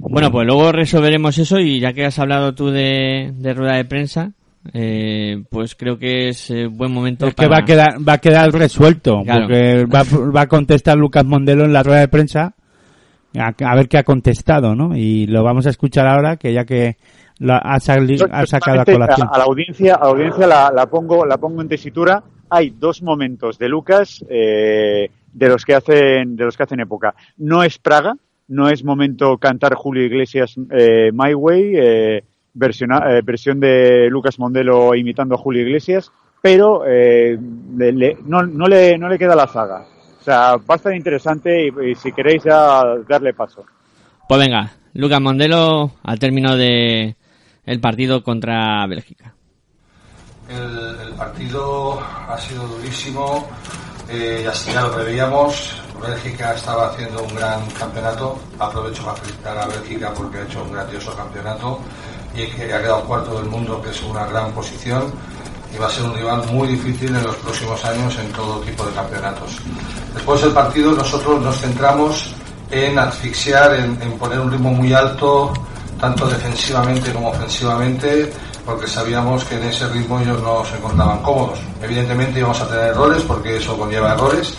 Bueno, pues luego resolveremos eso y ya que has hablado tú de, de rueda de prensa, eh, pues creo que es eh, buen momento Es que va a quedar, va a quedar resuelto, Claro. porque va, va a contestar Lucas Mondelo en la rueda de prensa a, a ver qué ha contestado, ¿no? Y lo vamos a escuchar ahora, que ya que ha, sali- Yo, ha sacado a colación. a, a la audiencia, a la audiencia la, la pongo, la pongo en tesitura. Hay dos momentos de Lucas eh, de los que hacen, de los que hacen época. No es Praga, no es momento cantar Julio Iglesias eh, My Way, eh, versiona- eh, versión de Lucas Mondelo imitando a Julio Iglesias, pero eh, le- le- no, no, le, no le queda la zaga. O sea, va a estar interesante y, y si queréis ya darle paso. Pues venga, Lucas Mondelo al término de el partido contra Bélgica. El, el partido ha sido durísimo, eh, ya, ya lo preveíamos. Bélgica estaba haciendo un gran campeonato. Aprovecho para felicitar a Bélgica porque ha hecho un grandioso campeonato y que ha quedado cuarto del mundo, que es una gran posición. Y va a ser un rival muy difícil en los próximos años en todo tipo de campeonatos. Después del partido, nosotros nos centramos en asfixiar, en, en poner un ritmo muy alto, tanto defensivamente como ofensivamente, porque sabíamos que en ese ritmo ellos no se encontraban cómodos. Evidentemente íbamos a tener errores, porque eso conlleva errores,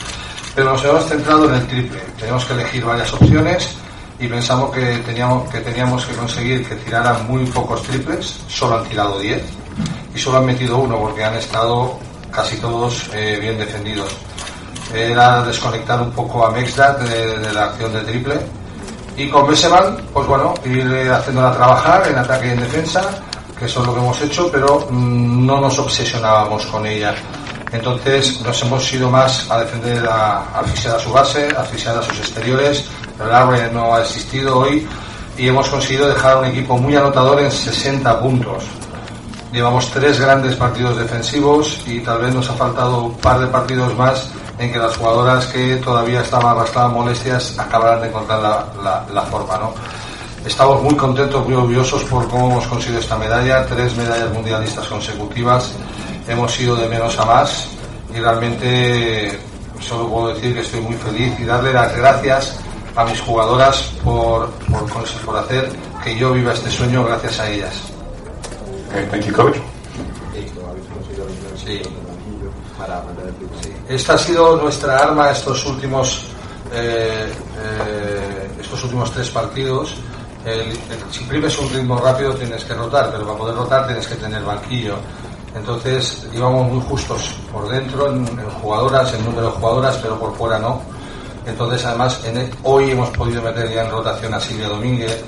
pero nos hemos centrado en el triple. Tenemos que elegir varias opciones y pensamos que teníamos que, teníamos que conseguir que tiraran muy pocos triples, solo han tirado 10 y solo han metido uno porque han estado casi todos eh, bien defendidos. era desconectar un poco a Mexdat de, de la acción de triple. Y con Beseman, pues bueno, ir eh, haciéndola trabajar en ataque y en defensa, que eso es lo que hemos hecho, pero mm, no nos obsesionábamos con ella. Entonces nos hemos ido más a defender a, a asfixiar a su base, a asfixiar a sus exteriores. El arbre no ha existido hoy y hemos conseguido dejar un equipo muy anotador en 60 puntos. Llevamos tres grandes partidos defensivos y tal vez nos ha faltado un par de partidos más en que las jugadoras que todavía estaban arrastradas molestias acabarán de encontrar la, la- la forma. ¿no? Estamos muy contentos, muy orgullosos por cómo hemos conseguido esta medalla, tres medallas mundialistas consecutivas. Hemos ido de menos a más y realmente solo puedo decir que estoy muy feliz y darle las gracias a mis jugadoras por, por, por hacer que yo viva este sueño gracias a ellas. Okay, thank you, coach. Sí. Esta ha sido nuestra arma estos últimos eh, eh, estos últimos tres partidos. El- el- si imprimes un ritmo rápido tienes que rotar, pero para poder rotar tienes que tener banquillo. Entonces íbamos muy justos por dentro en, en jugadoras, en número de jugadoras, pero por fuera no. Entonces además en el- hoy hemos podido meter ya en rotación a Silvia Domínguez,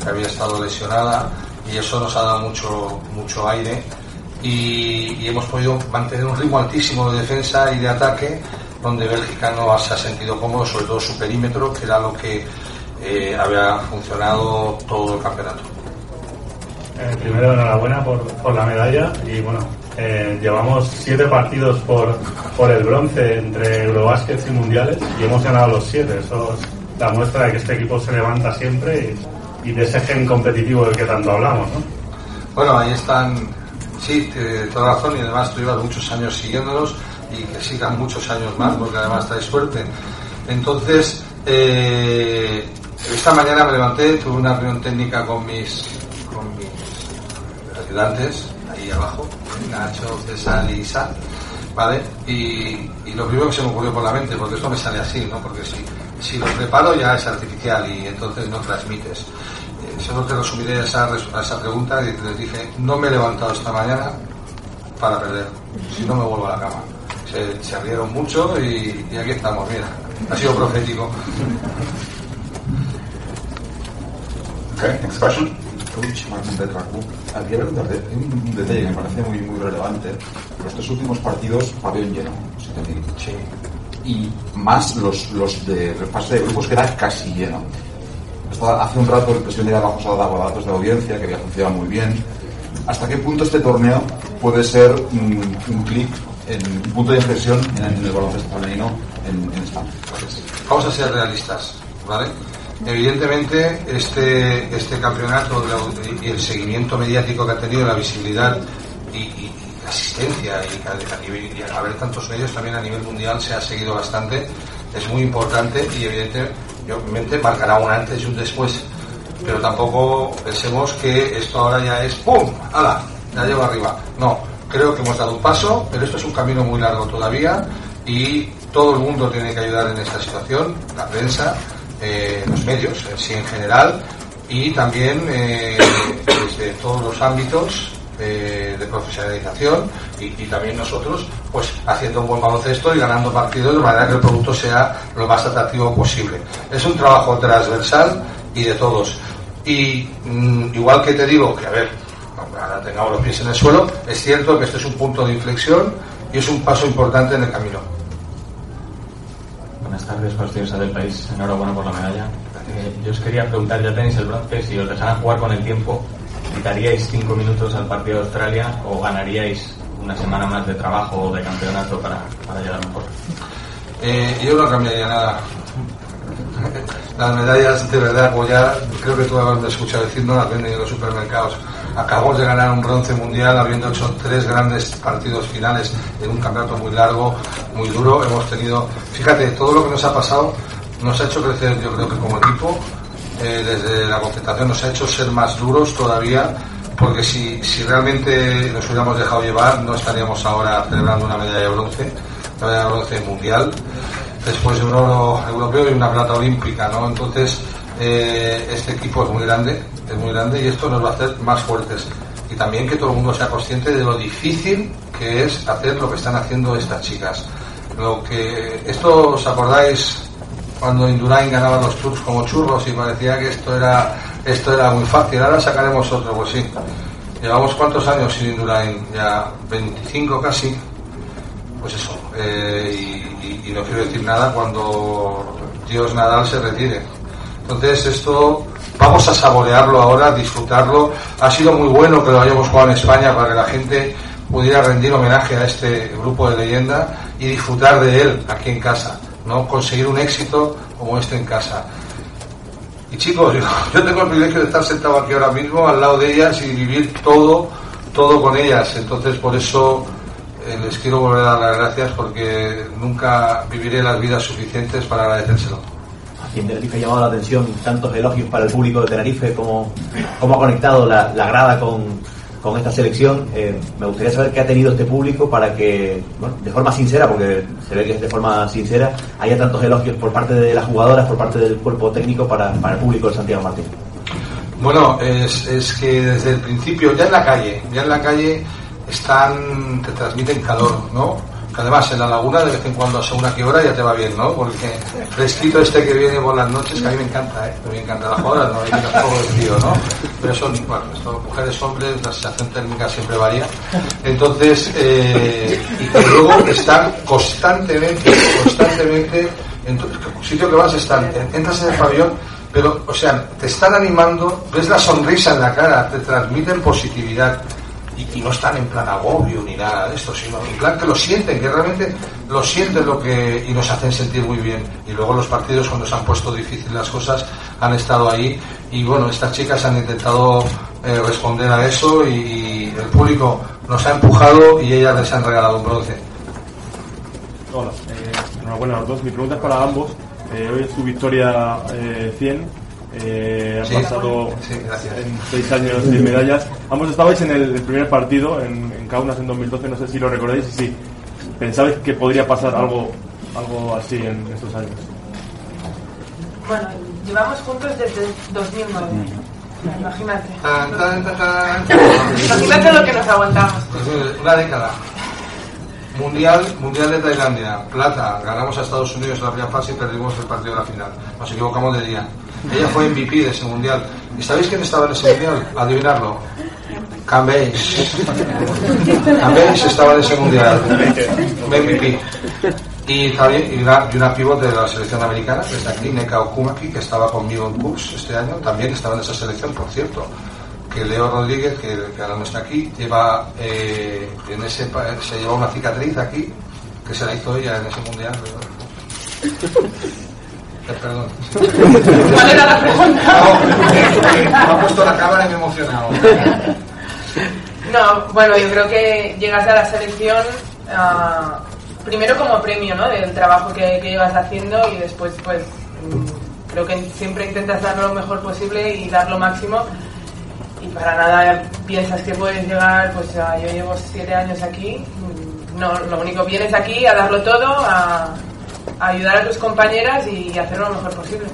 que había estado lesionada, y eso nos ha dado mucho, mucho aire y, y hemos podido mantener un ritmo altísimo de defensa y de ataque donde Bélgica no se ha sentido cómodo, sobre todo su perímetro, que era lo que eh, había funcionado todo el campeonato. Eh, primero, enhorabuena por, por la medalla y bueno, eh, llevamos siete partidos por, por el bronce entre Eurobásquet y Mundiales y hemos ganado los siete. Eso es la muestra de que este equipo se levanta siempre y, y de ese gen competitivo del que tanto hablamos. ¿no? Bueno, ahí están, sí, tiene toda razón y además tú llevas muchos años siguiéndolos y que sigan muchos años más porque además traes suerte. Entonces, eh, esta mañana me levanté, tuve una reunión técnica con mis, ayudantes ahí abajo, Nacho, César y Isa, ¿vale? Y, y lo primero que se me ocurrió por la mente, porque esto me sale así, ¿no? Porque si, si lo preparo ya es artificial y entonces no transmites. Eh, solo te resumiré esa, esa pregunta y les dije, no me he levantado esta mañana para perder, si no me vuelvo a la cama. Se, se rieron mucho y, y aquí estamos, mira, ha sido profético. Okay, next question. Coach Petracu, hay un, detalle que me parece muy, muy relevante. Los tres últimos partidos, pabellón lleno, 7.000. Sí. Y más los, los de fase de grupos que era casi lleno. Hace un rato el presidente se ha dado datos de audiencia que había funcionado muy bien. ¿Hasta qué punto este torneo puede ser un, un clic, un punto de inflexión en, el baloncesto femenino en, en España? Vamos a ser realistas, ¿vale? Evidentemente, este, este campeonato y el seguimiento mediático que ha tenido, la visibilidad y, y- la asistencia y a, a nivel- y a haber tantos medios también a nivel mundial se ha seguido bastante, es muy importante y evidentemente marcará un antes y un después. Pero tampoco pensemos que esto ahora ya es ¡pum! ¡Hala! Ya llevo arriba. No, creo que hemos dado un paso, pero esto es un camino muy largo todavía y todo el mundo tiene que ayudar en esta situación, la prensa, eh, los medios en sí en general y también eh, desde todos los ámbitos eh, de profesionalización y, también nosotros pues haciendo un buen baloncesto y ganando partidos de manera que el producto sea lo más atractivo posible. Es un trabajo transversal y de todos. Y mm, igual que te digo que, a ver, ahora tengamos los pies en el suelo, es cierto que este es un punto de inflexión y es un paso importante en el camino. Buenas tardes, Constitución del País. Enhorabuena por la medalla. Eh, yo os quería preguntar, ya tenéis el bronce, si os dejaran jugar con el tiempo, ¿quitaríais cinco minutos al partido de Australia o ganaríais una semana más de trabajo o de campeonato para, para llegar mejor? Eh, yo no cambiaría nada. Las medallas, de verdad, pues ya creo que tú me escuchado decir, no las venden en los supermercados. Acabamos de ganar un bronce mundial habiendo hecho tres grandes partidos finales en un campeonato muy largo, muy duro. Hemos tenido, fíjate, todo lo que nos ha pasado nos ha hecho crecer, yo creo que como equipo, eh, desde la concentración nos ha hecho ser más duros todavía, porque si, si realmente nos hubiéramos dejado llevar, no estaríamos ahora celebrando una medalla de bronce, una medalla de bronce mundial, después de un oro europeo y una plata olímpica, ¿no? Entonces, eh, este equipo es muy grande, es muy grande y esto nos va a hacer más fuertes. Y también que todo el mundo sea consciente de lo difícil que es hacer lo que están haciendo estas chicas. Lo que esto os acordáis cuando Indurain ganaba los tours como churros y parecía que esto era esto era muy fácil. Ahora sacaremos otro, pues sí. Llevamos cuántos años sin Indurain, ya 25 casi. Pues eso. eh, y no quiero decir nada cuando Dios Nadal se retire. Entonces esto vamos a saborearlo ahora, disfrutarlo. Ha sido muy bueno que lo hayamos jugado en España para que la gente pudiera rendir homenaje a este grupo de leyenda y disfrutar de él aquí en casa, no conseguir un éxito como este en casa. Y chicos, yo, tengo el privilegio de estar sentado aquí ahora mismo al lado de ellas y vivir todo, todo con ellas. Entonces por eso eh, les quiero volver a dar las gracias porque nunca viviré las vidas suficientes para agradecérselo. Aquí en Tenerife ha llamado la atención tantos elogios para el público de Tenerife, como, ha conectado la grada con, con esta selección. Eh, me gustaría saber qué ha tenido este público para que, bueno, de forma sincera, porque se ve que es de forma sincera, haya tantos elogios por parte de las jugadoras, por parte del cuerpo técnico para, el público de Santiago Martín. Bueno, es, es que desde el principio, ya en la calle, ya en la calle están, te transmiten calor, ¿no? Que además en la laguna de vez en cuando a según a qué hora ya te va bien, ¿no? Porque fresquito este que viene por las noches, que a mí me encanta, ¿eh? Me encanta la jugadora, no hay que un poco de frío, ¿no? Pero son, bueno, esto, mujeres, hombres, la sensación térmica siempre varía. Entonces, eh, y que luego están constantemente, constantemente, en tu el sitio que vas están, entras en el pabellón, pero, o sea, te están animando, ves la sonrisa en la cara, te transmiten positividad y, no están en plan agobio ni nada de esto, sino en plan que lo sienten, que realmente lo sienten lo que y nos hacen sentir muy bien. Y luego los partidos cuando se han puesto difíciles las cosas han estado ahí y bueno, estas chicas han intentado eh, responder a eso y, el público nos ha empujado y ellas les han regalado un bronce. Hola, eh, enhorabuena a los dos. Mi pregunta es para ambos. Eh, hoy es su victoria eh, 100. Eh, han Sí. pasado Sí, en seis años 10 medallas. Ambos estabais en el, primer partido en, en Kaunas en 2012, no sé si lo recordáis y si pensabais que podría pasar algo, algo así en estos años. Bueno, llevamos juntos desde 2009. Imagínate. Tan, tan, tan, tan. Imagínate lo que nos aguantamos. Pues, eh, Una década. Mundial, Mundial de Tailandia, plata, ganamos a Estados Unidos en la primera fase y perdimos el partido de la final. Nos equivocamos de día. Ella fue MVP de ese mundial. ¿Y sabéis quién estaba en ese mundial? Adivinarlo. Cambage. Cambage estaba en ese mundial. MVP. Y, también, y, una, y una pivot de la selección americana, que está aquí, Neka Okumaki, que estaba conmigo en Cooks este año, también estaba en esa selección, por cierto que Leo Rodríguez, que, ahora no está aquí, lleva eh, en ese se lleva una cicatriz aquí que se la hizo ella en ese mundial. Perdón. ¿Cuál era la pregunta? No, me ha puesto la cámara y me he emocionado. No, bueno, yo creo que llegas a la selección ah, primero como premio, ¿no? Del trabajo que, que llevas haciendo y después, pues, mm, creo que siempre intentas dar lo mejor posible y dar lo máximo. Y para nada piensas que puedes llegar, pues yo llevo siete años aquí. mm, No, lo único vienes aquí a darlo todo, a ayudar a tus compañeras y hacerlo lo mejor posible.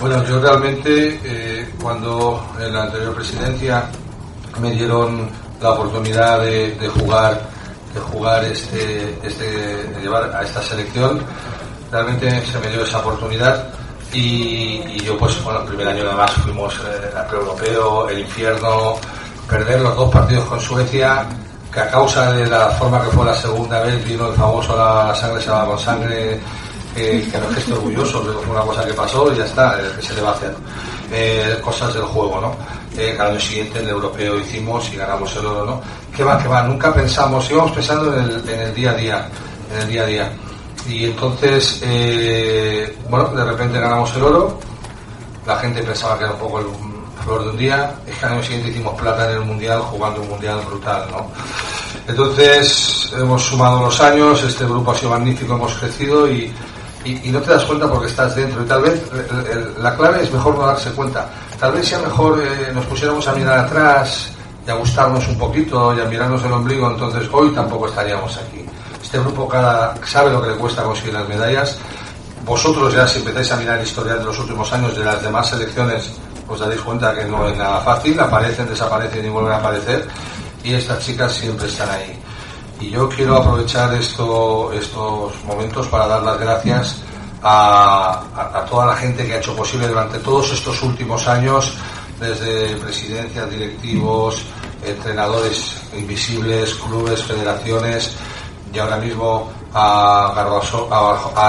Bueno, yo realmente eh, cuando en la anterior presidencia me dieron la oportunidad de, jugar de jugar este, este de llevar a esta selección realmente se me dio esa oportunidad y, yo pues bueno el primer año además fuimos eh, pre-europeo el infierno perder los dos partidos con Suecia que a causa de la forma que fue la segunda vez vino el famoso la, sangre se va con sangre que, que no es que esté orgulloso, pero fue una cosa que pasó y ya está, eh, que se le va a hacer. Eh, cosas del juego, ¿no? Eh, al año siguiente en el europeo hicimos y ganamos el oro, ¿no? ¿Qué va, qué va? Nunca pensamos, íbamos pensando en el, en el día a día, en el día a día. Y entonces, eh, bueno, de repente ganamos el oro, la gente pensaba que era un poco el flor de un día, es que al año siguiente hicimos plata en el mundial jugando un mundial brutal, ¿no? Entonces hemos sumado los años, este grupo ha sido magnífico, hemos crecido y, y, y no te das cuenta porque estás dentro. Y tal vez el- el- la clave es mejor no darse cuenta. Tal vez sea mejor eh, nos pusiéramos a mirar atrás y a gustarnos un poquito y a mirarnos el ombligo, entonces hoy tampoco estaríamos aquí. Este grupo cada, sabe lo que le cuesta conseguir las medallas. Vosotros ya si empezáis a mirar el historial de los últimos años de las demás selecciones, os daréis cuenta que no es nada fácil, aparecen, desaparecen y vuelven a aparecer y estas chicas siempre están ahí. Y yo quiero aprovechar esto, estos momentos para dar las gracias a, toda la gente que ha hecho posible durante todos estos últimos años, desde presidencias, directivos, entrenadores invisibles, clubes, federaciones, y ahora mismo a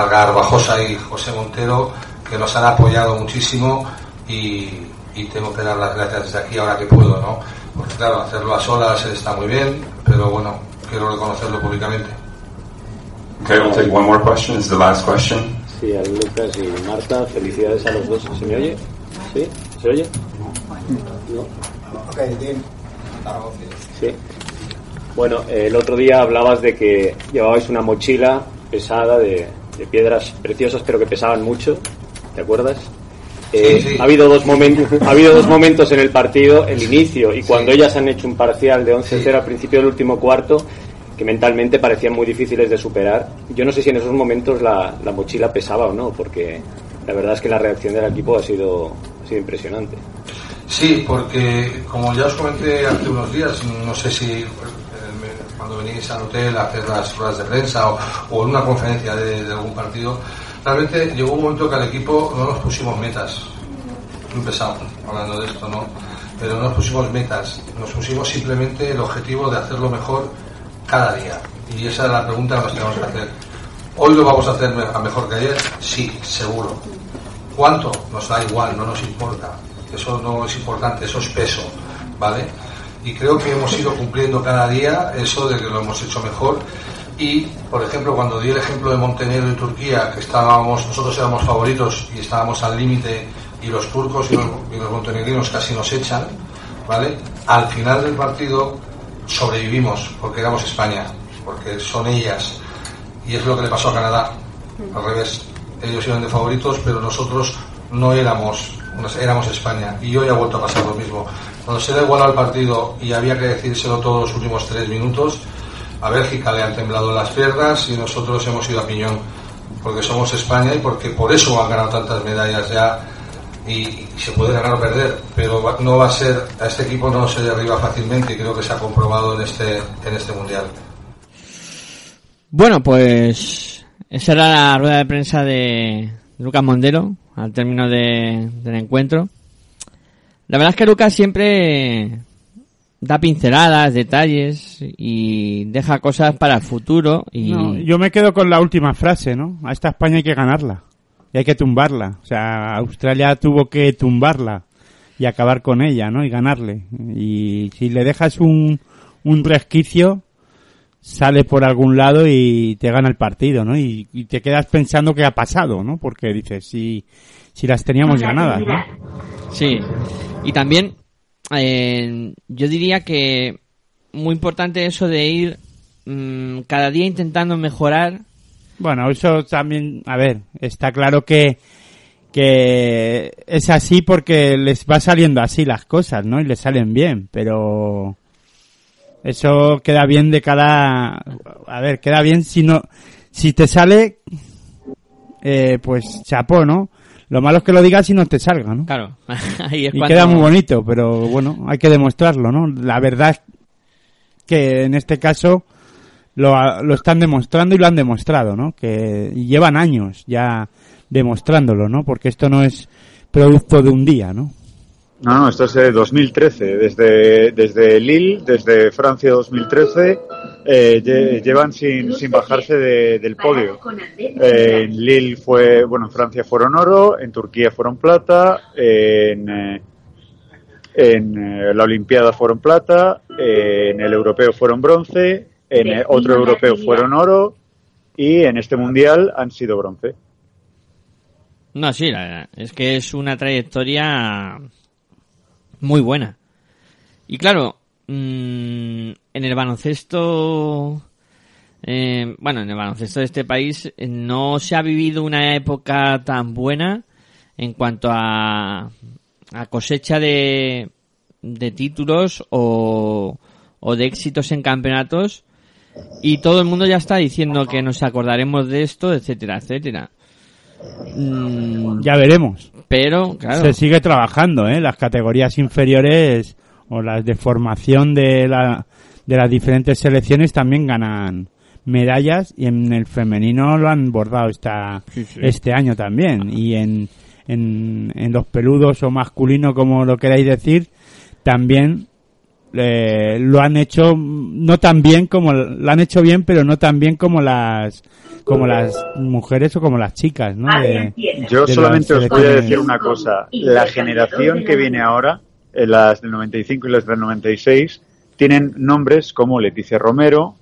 Garbajosa y José Montero, que nos han apoyado muchísimo y, y tengo que dar las gracias desde aquí ahora que puedo, ¿no? Porque claro, hacerlo a solas está muy bien, pero bueno, quiero reconocerlo públicamente. Okay, we'll take one more question. This is the last question. Sí, a Lucas y Marta, felicidades a los dos. ¿Se me oye? ¿Sí? ¿Se oye? No. Sí. Bueno, el otro día hablabas de que llevabais una mochila pesada de, de piedras preciosas, pero que pesaban mucho. ¿Te acuerdas? Eh, Sí, sí. Ha habido dos momentos, ha habido dos momentos en el partido, el inicio y cuando ellas han hecho un parcial de 11-0 al principio del último cuarto, que mentalmente parecían muy difíciles de superar. Yo no sé si en esos momentos la, la mochila pesaba o no, porque la verdad es que la reacción del equipo ha sido, ha sido impresionante. Sí, porque como ya os comenté hace unos días, no sé si eh, cuando venís al hotel a hacer las ruedas de prensa o, o en una conferencia de, de algún partido, realmente llegó un momento que al equipo no nos pusimos metas. Empezamos hablando de esto, ¿no? Pero no nos pusimos metas, nos pusimos simplemente el objetivo de hacerlo mejor cada día. Y esa es la pregunta que nos tenemos que hacer. ¿Hoy lo vamos a hacer a mejor que ayer? Sí, seguro. ¿Cuánto? Nos da igual, no nos importa. Eso no es importante, eso es peso, ¿vale? Y creo que hemos ido cumpliendo cada día eso de que lo hemos hecho mejor. Y, por ejemplo, cuando di el ejemplo de Montenegro y Turquía, que estábamos, nosotros éramos favoritos y estábamos al límite, y los turcos y los, y los montenegrinos casi nos echan, ¿vale? Al final del partido sobrevivimos, porque éramos España, porque son ellas. Y es lo que le pasó a Canadá, al revés. Ellos iban de favoritos, pero nosotros no éramos, éramos España. Y hoy ha vuelto a pasar lo mismo. Cuando se da igual al partido y había que decírselo todos los últimos tres minutos, a Bélgica le han temblado las piernas y nosotros hemos ido a piñón. Porque somos España y porque por eso han ganado tantas medallas ya. Y, se puede ganar o perder, pero no va a ser, a este equipo no se derriba fácilmente y creo que se ha comprobado en este, en este mundial. Bueno, pues esa era la rueda de prensa de Lucas Mondero al término de- del encuentro. La verdad es que Lucas siempre da pinceladas, detalles y deja cosas para el futuro y No, yo me quedo con la última frase, ¿no? A esta España hay que ganarla. Y hay que tumbarla. O sea, Australia tuvo que tumbarla y acabar con ella, ¿no? Y ganarle. Y si le dejas un, un resquicio, sale por algún lado y te gana el partido, ¿no? Y, y te quedas pensando qué ha pasado, ¿no? Porque dices, si, si las teníamos ganadas, ¿no? Sí, y también eh, yo diría que muy importante eso de ir mm, cada día intentando mejorar. Bueno, eso también, a ver, está claro que, que es así porque les va saliendo así las cosas, ¿no? Y les salen bien, pero eso queda bien de cada, a ver, queda bien si no, si te sale, eh, pues chapó, ¿no? Lo malo es que lo digas y no te salga, ¿no? Claro, ahí es y cuando- queda muy bonito, pero bueno, hay que demostrarlo, ¿no? La verdad es que en este caso lo, lo están demostrando y lo han demostrado, ¿no? Que y llevan años ya demostrándolo, ¿no? Porque esto no es producto de un día, ¿no? No, no, esto es de 2013. Desde, desde Lille, desde Francia 2013, eh, lle- llevan sin, sin bajarse de- del podio. Eh, en Lille fue, bueno, en Francia fueron oro, en Turquía fueron plata, en, eh, en eh, la Olimpiada fueron plata, eh, en el Europeo fueron bronce, en eh, otro Europeo fueron oro y en este Mundial han sido bronce. No, sí, la verdad, es que es una trayectoria muy buena. Y claro, mm, en el baloncesto, eh, bueno, en el baloncesto de este país eh, no se ha vivido una época tan buena en cuanto a, a cosecha de, de títulos o, o de éxitos en campeonatos y todo el mundo ya está diciendo que nos acordaremos de esto, etcétera, etcétera. Mm, Ya veremos. Pero, claro. Se sigue trabajando, ¿eh? Las categorías inferiores o las de formación de la, de las diferentes selecciones también ganan medallas y en el femenino lo han bordado esta, Sí, sí. este año también y en, en, en los peludos o masculino como lo queráis decir también eh, lo han hecho no tan bien como lo han hecho bien pero no tan bien como las como las mujeres o como las chicas ¿no? De- Yo de solamente os voy a decir una cosa. La generación que viene ahora, eh, las del 95 y las del 96, tienen nombres como Leticia Romero,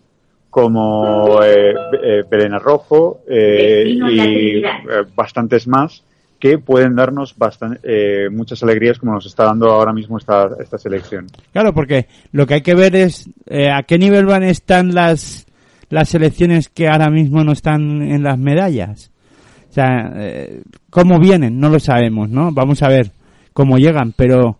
como eh, eh, Belén Arrojo eh, y eh, bastantes más que pueden darnos bastan- eh, muchas alegrías como nos está dando ahora mismo esta, esta selección. Claro, porque lo que hay que ver es eh, a qué nivel van están las las selecciones que ahora mismo no están en las medallas. O sea, eh, cómo vienen, no lo sabemos, ¿no? Vamos a ver cómo llegan, pero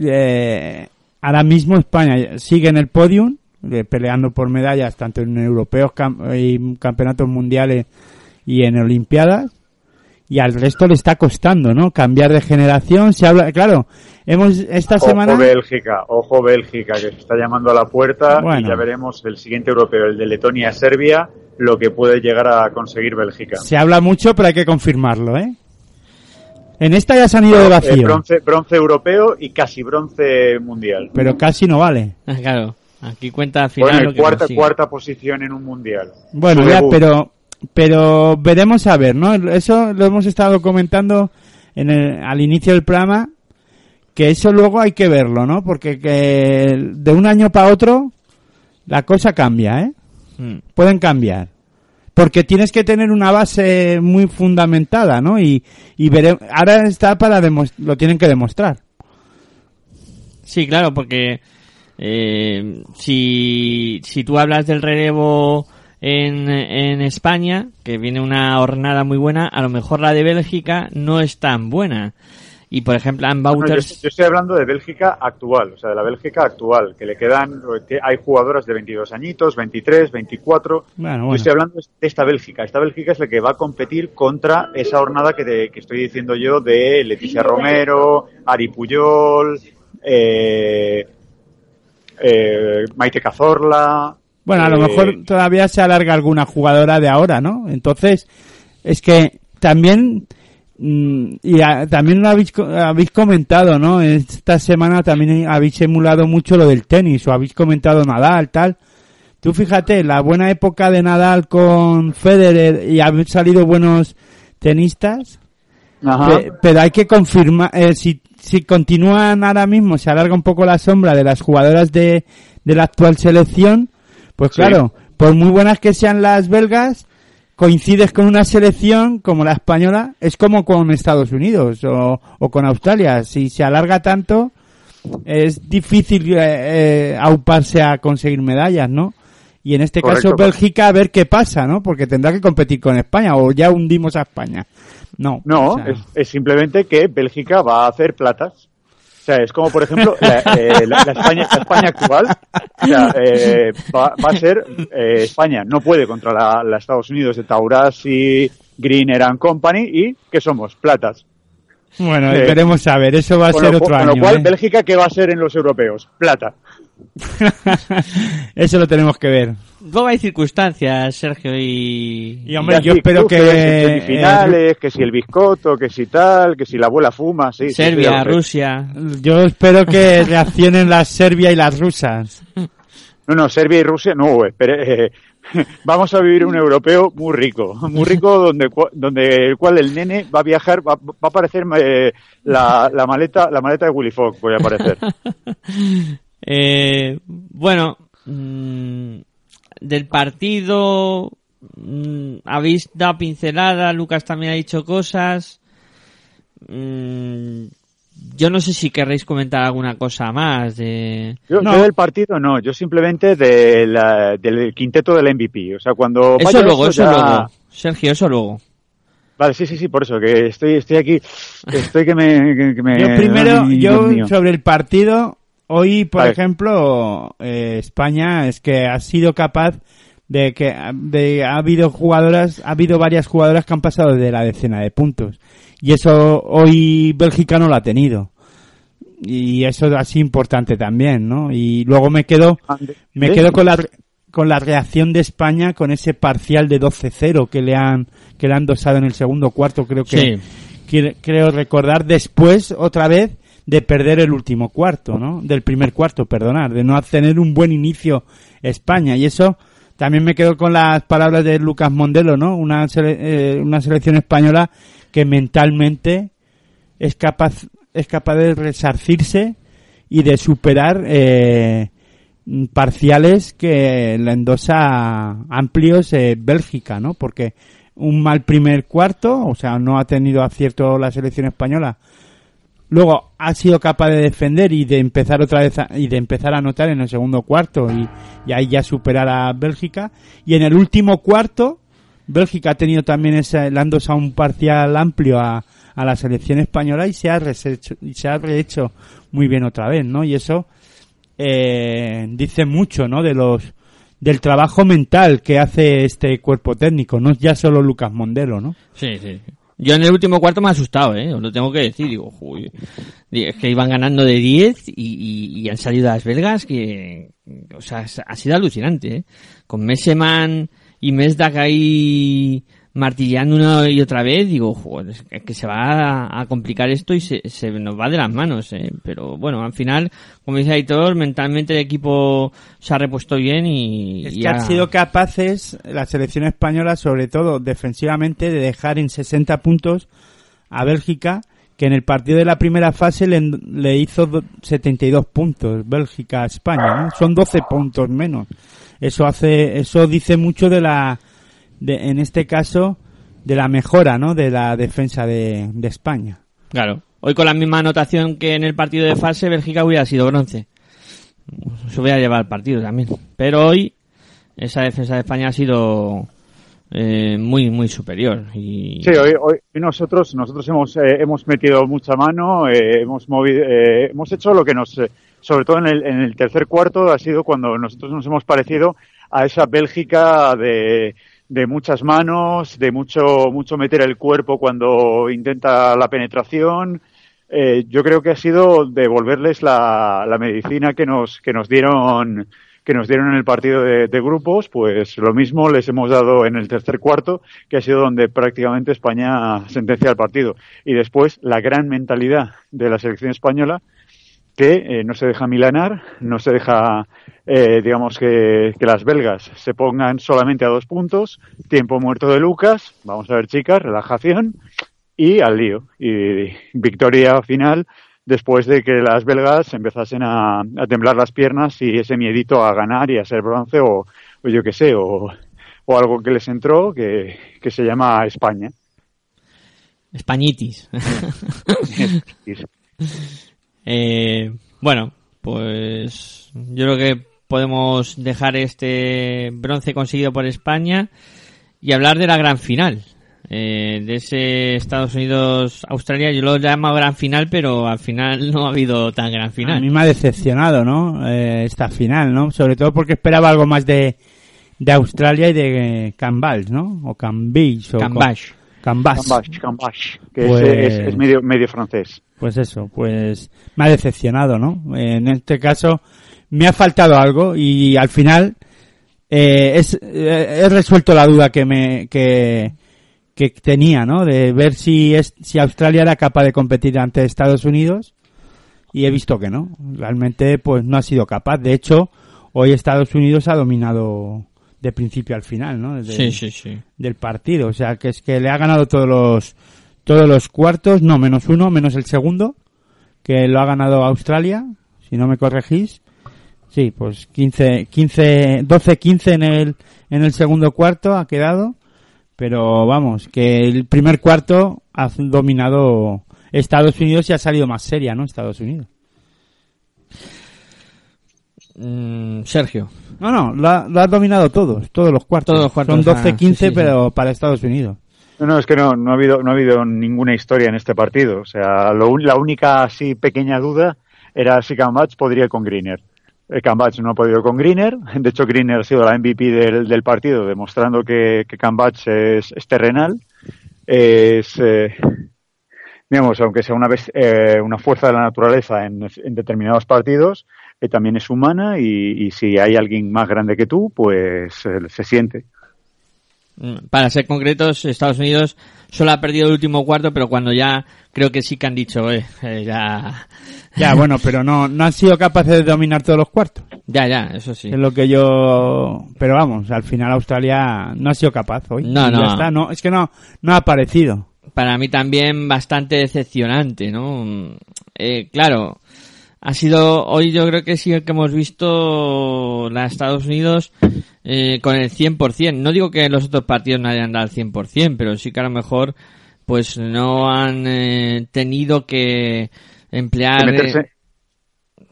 eh, ahora mismo España sigue en el podium, eh, peleando por medallas tanto en europeos cam- y campeonatos mundiales y en olimpiadas y al resto le está costando, ¿no? Cambiar de generación, se habla, claro, hemos esta semana Ojo Bélgica, ojo Bélgica, que se está llamando a la puerta Bueno. y ya veremos el siguiente europeo, el de Letonia-Serbia, lo que puede llegar a conseguir Bélgica. se habla mucho, pero hay que confirmarlo, ¿eh? En esta ya se han ido de Eh, vacío, bronce, bronce europeo y casi bronce mundial. pero casi no vale. Ah, Claro, aquí cuenta al final Bueno, lo que cuarta, consigue. cuarta posición en un mundial. Bueno, Su ya, debut. pero pero veremos a ver, ¿no? Eso lo hemos estado comentando en el, al inicio del programa, que eso luego hay que verlo, ¿no? Porque que de un año para otro la cosa cambia, ¿eh? Mm. Pueden cambiar. Porque tienes que tener una base muy fundamentada, ¿no? Y, y vere- ahora está para lo tienen que demostrar. Sí, claro, porque eh, si, si tú hablas del relevo en, en España, que viene una hornada muy buena, a lo mejor la de Bélgica no es tan buena. Y por ejemplo, Anne No, yo, yo estoy hablando de Bélgica actual, o sea, de la Bélgica actual, que le quedan, que hay jugadoras de 22 añitos, 23, 24. Bueno, Yo bueno. estoy hablando de esta Bélgica. Esta Bélgica es la que va a competir contra esa hornada que, de- que estoy diciendo yo de Leticia Romero, Ari Puyol, eh, eh, Maite Cazorla. Bueno, a lo eh, mejor todavía se alarga alguna jugadora de ahora, ¿no? Entonces, es que también, y a- también lo habéis, habéis comentado, ¿no? Esta semana también habéis emulado mucho lo del tenis, o habéis comentado Nadal, tal. Tú fíjate, la buena época de Nadal con Federer y han salido buenos tenistas, Ajá. Pero hay que confirmar, eh, si, si continúan ahora mismo, se alarga un poco la sombra de las jugadoras de, de la actual selección, pues Sí. claro, por muy buenas que sean las belgas, coincides con una selección como la española, es como con Estados Unidos o, o con Australia. Si se alarga tanto, es difícil eh, eh, auparse a conseguir medallas, ¿no? Y en este caso. Bélgica a ver qué pasa, ¿no? Porque tendrá que competir con España o ya hundimos a España. No. No, o sea, es, es simplemente que Bélgica va a hacer platas. O sea, es como, por ejemplo, la, eh, la- la España, la España actual. O sea, eh, va, va a ser eh, España. No puede contra la, la Estados Unidos de Taurasi, Greener and Company. ¿Y qué somos? Platas. Bueno, Eh, veremos a ver, eso va a ser lo, otro cu- con año. lo cual. Bélgica, ¿qué va a ser en los europeos? Plata. Eso lo tenemos que ver. Luego hay circunstancias, Sergio, y... Y, hombre, Ya yo espero que, semifinales, que si el biscotto, que si tal, que si la abuela fuma, sí. sí, sí, Serbia. Rusia... Yo espero que reaccionen las Serbia y las rusas. No, no, Serbia y Rusia, no, espere, eh, vamos a vivir un europeo muy rico, muy rico donde, donde el cual el nene va a viajar, va, va a aparecer eh, la, la maleta, la maleta de Willy Fogg, voy a aparecer. Eh, bueno, mm, del partido mm, habéis dado pincelada, Lucas también ha dicho cosas. Mm, yo no sé si querréis comentar alguna cosa más de... Yo, No. yo del partido no, yo simplemente de la- del quinteto del MVP, o sea, cuando Eso vaya luego, eso ya- luego. Sergio, eso luego. Vale, sí, sí, sí, por eso, que estoy, estoy aquí, que estoy que me... que- me- Yo primero, yo mío. sobre el partido, hoy, por Vale. ejemplo, eh, España es que ha sido capaz de que de, ha habido jugadoras, ha habido varias jugadoras que han pasado de la decena de puntos. Y eso hoy Bélgica no lo ha tenido. y eso ha sido importante también, ¿no? Y luego me quedo, me quedo con la, con la reacción de España con ese parcial de 12-0 que le han, que le han dosado en el segundo cuarto, creo que, Sí. quiere- creo recordar después otra vez de perder el último cuarto, ¿no? Del primer cuarto, perdonar, de no tener un buen inicio España y eso también me quedo con las palabras de Lucas Mondelo, ¿no? Una, sele- eh, una selección española que mentalmente es capaz es capaz de resarcirse y de superar eh, parciales que la endosa amplios eh, Bélgica, ¿no? Porque un mal primer cuarto, o sea, no ha tenido acierto la selección española. Luego ha sido capaz de defender y de empezar otra vez a, y de empezar a anotar en el segundo cuarto y, ahí ya superar a Bélgica. Y en el último cuarto, Bélgica ha tenido también ese, le han dosado un parcial amplio a, a la selección española y se ha rehecho, y se ha rehecho muy bien otra vez, ¿no? Y eso eh, dice mucho, ¿no? De los del trabajo mental que hace este cuerpo técnico, no ya solo Lucas Mondelo, ¿no? Sí, sí. Yo en el último cuarto me he asustado, ¿eh? Os lo tengo que decir. Digo, "Uy". Es que iban ganando de 10 y, han salido las belgas que... O sea, ha sido alucinante, ¿eh? Con Meseman y Mesdak ahí martilleando una y otra vez, digo, joder, es que- se va a, a complicar esto y se, se nos va de las manos, ¿eh? Pero bueno, al final, como dice Aitor, mentalmente el equipo se ha repuesto bien y... Es y que ha- han sido capaces, la selección española, sobre todo defensivamente, de dejar en 60 puntos a Bélgica, que en el partido de la primera fase le, le hizo do- 72 puntos Bélgica a España, ¿no? Son 12 puntos menos. Eso hace, eso dice mucho de la, de, en este caso, de la mejora, ¿no? De la defensa de, de España. Claro. Hoy con la misma anotación que en el partido de fase, Bélgica hubiera sido bronce. Se hubiera llevado el partido también. Pero hoy, esa defensa de España ha sido eh, muy, muy superior. Y... Sí, hoy, hoy nosotros nosotros hemos eh, hemos metido mucha mano, eh, hemos movido, eh, hemos hecho lo que nos, eh, sobre todo en el, en el tercer cuarto, ha sido cuando nosotros nos hemos parecido a esa Bélgica de, de muchas manos, de mucho mucho meter el cuerpo cuando intenta la penetración. Eh, yo creo que ha sido devolverles la, la medicina que nos que nos dieron que nos dieron en el partido de, de grupos, pues lo mismo les hemos dado en el tercer cuarto, que ha sido donde prácticamente España sentencia el partido. Y después la gran mentalidad de la selección española, que eh, no se deja milanar, no se deja, eh, digamos, que, que las belgas se pongan solamente a dos puntos, tiempo muerto de Lucas, vamos a ver chicas, relajación y al lío. Y victoria final después de que las belgas empezasen a, a temblar las piernas y ese miedito a ganar y a ser bronce o, o yo qué sé, o, o algo que les entró que, que se llama España. Españitis. Eh, bueno, pues yo creo que podemos dejar este bronce conseguido por España y hablar de la gran final. Eh, de ese Estados Unidos-Australia, yo lo llamo gran final, pero al final no ha habido tan gran A final. mí me ha decepcionado, ¿no? Eh, esta final, ¿no? Sobre todo porque esperaba algo más de, de Australia y de eh, Canvals, ¿no? O Cambish. O Cambash. Cambas. Cambash, Cambash, que es- Pues- es, es medio, medio francés. Pues eso, pues me ha decepcionado, ¿no? En este caso me ha faltado algo y al final eh, es, eh, he resuelto la duda que me que, que tenía, ¿no? De ver si es, si Australia era capaz de competir ante Estados Unidos y he visto que no. Realmente pues no ha sido capaz. De hecho, hoy Estados Unidos ha dominado de principio al final, ¿no? Desde- Sí, sí, sí. Del partido. O sea, que es que le ha ganado todos los, todos los cuartos, no, menos uno, menos el segundo, que lo ha ganado Australia, si no me corregís. Sí, pues 15, 15, 12, 15 en el, en el segundo cuarto ha quedado. Pero vamos, que el primer cuarto ha dominado Estados Unidos y ha salido más seria, ¿no? Estados Unidos. Mm, Sergio. No, no, lo ha, lo dominado todos, todos los cuartos. Todos los cuartos, Son 12, ah, 15, sí, sí, sí. pero para Estados Unidos. No, es que no, no ha habido, no ha habido ninguna historia en este partido. O sea, lo la única así pequeña duda era si Cambach podría ir con Greener. Eh, Cambach no ha podido con Greener. De hecho, Greener ha sido la MVP del, del partido, demostrando que, que Cambach es, es terrenal. Es, eh, digamos, aunque sea una, eh, una fuerza de la naturaleza en, en determinados partidos, eh, también es humana y, y, si hay alguien más grande que tú, pues eh, se siente. Mm, Para ser concretos, Estados Unidos solo ha perdido el último cuarto, pero cuando ya creo que sí que han dicho, eh, eh, ya... Ya, bueno, pero no, no han sido capaces de dominar todos los cuartos. Ya, ya, eso sí. Es lo que yo... Pero vamos, al final Australia no ha sido capaz hoy. No, no. Ya está, no, es que no, no ha aparecido. para mí también bastante decepcionante, ¿no? Eh, claro, ha sido, hoy yo creo que sí que hemos visto la Estados Unidos eh, con el 100%. No digo que los otros partidos no hayan dado el 100%, pero sí que a lo mejor pues no han eh, tenido que emplear... Que meterse- eh,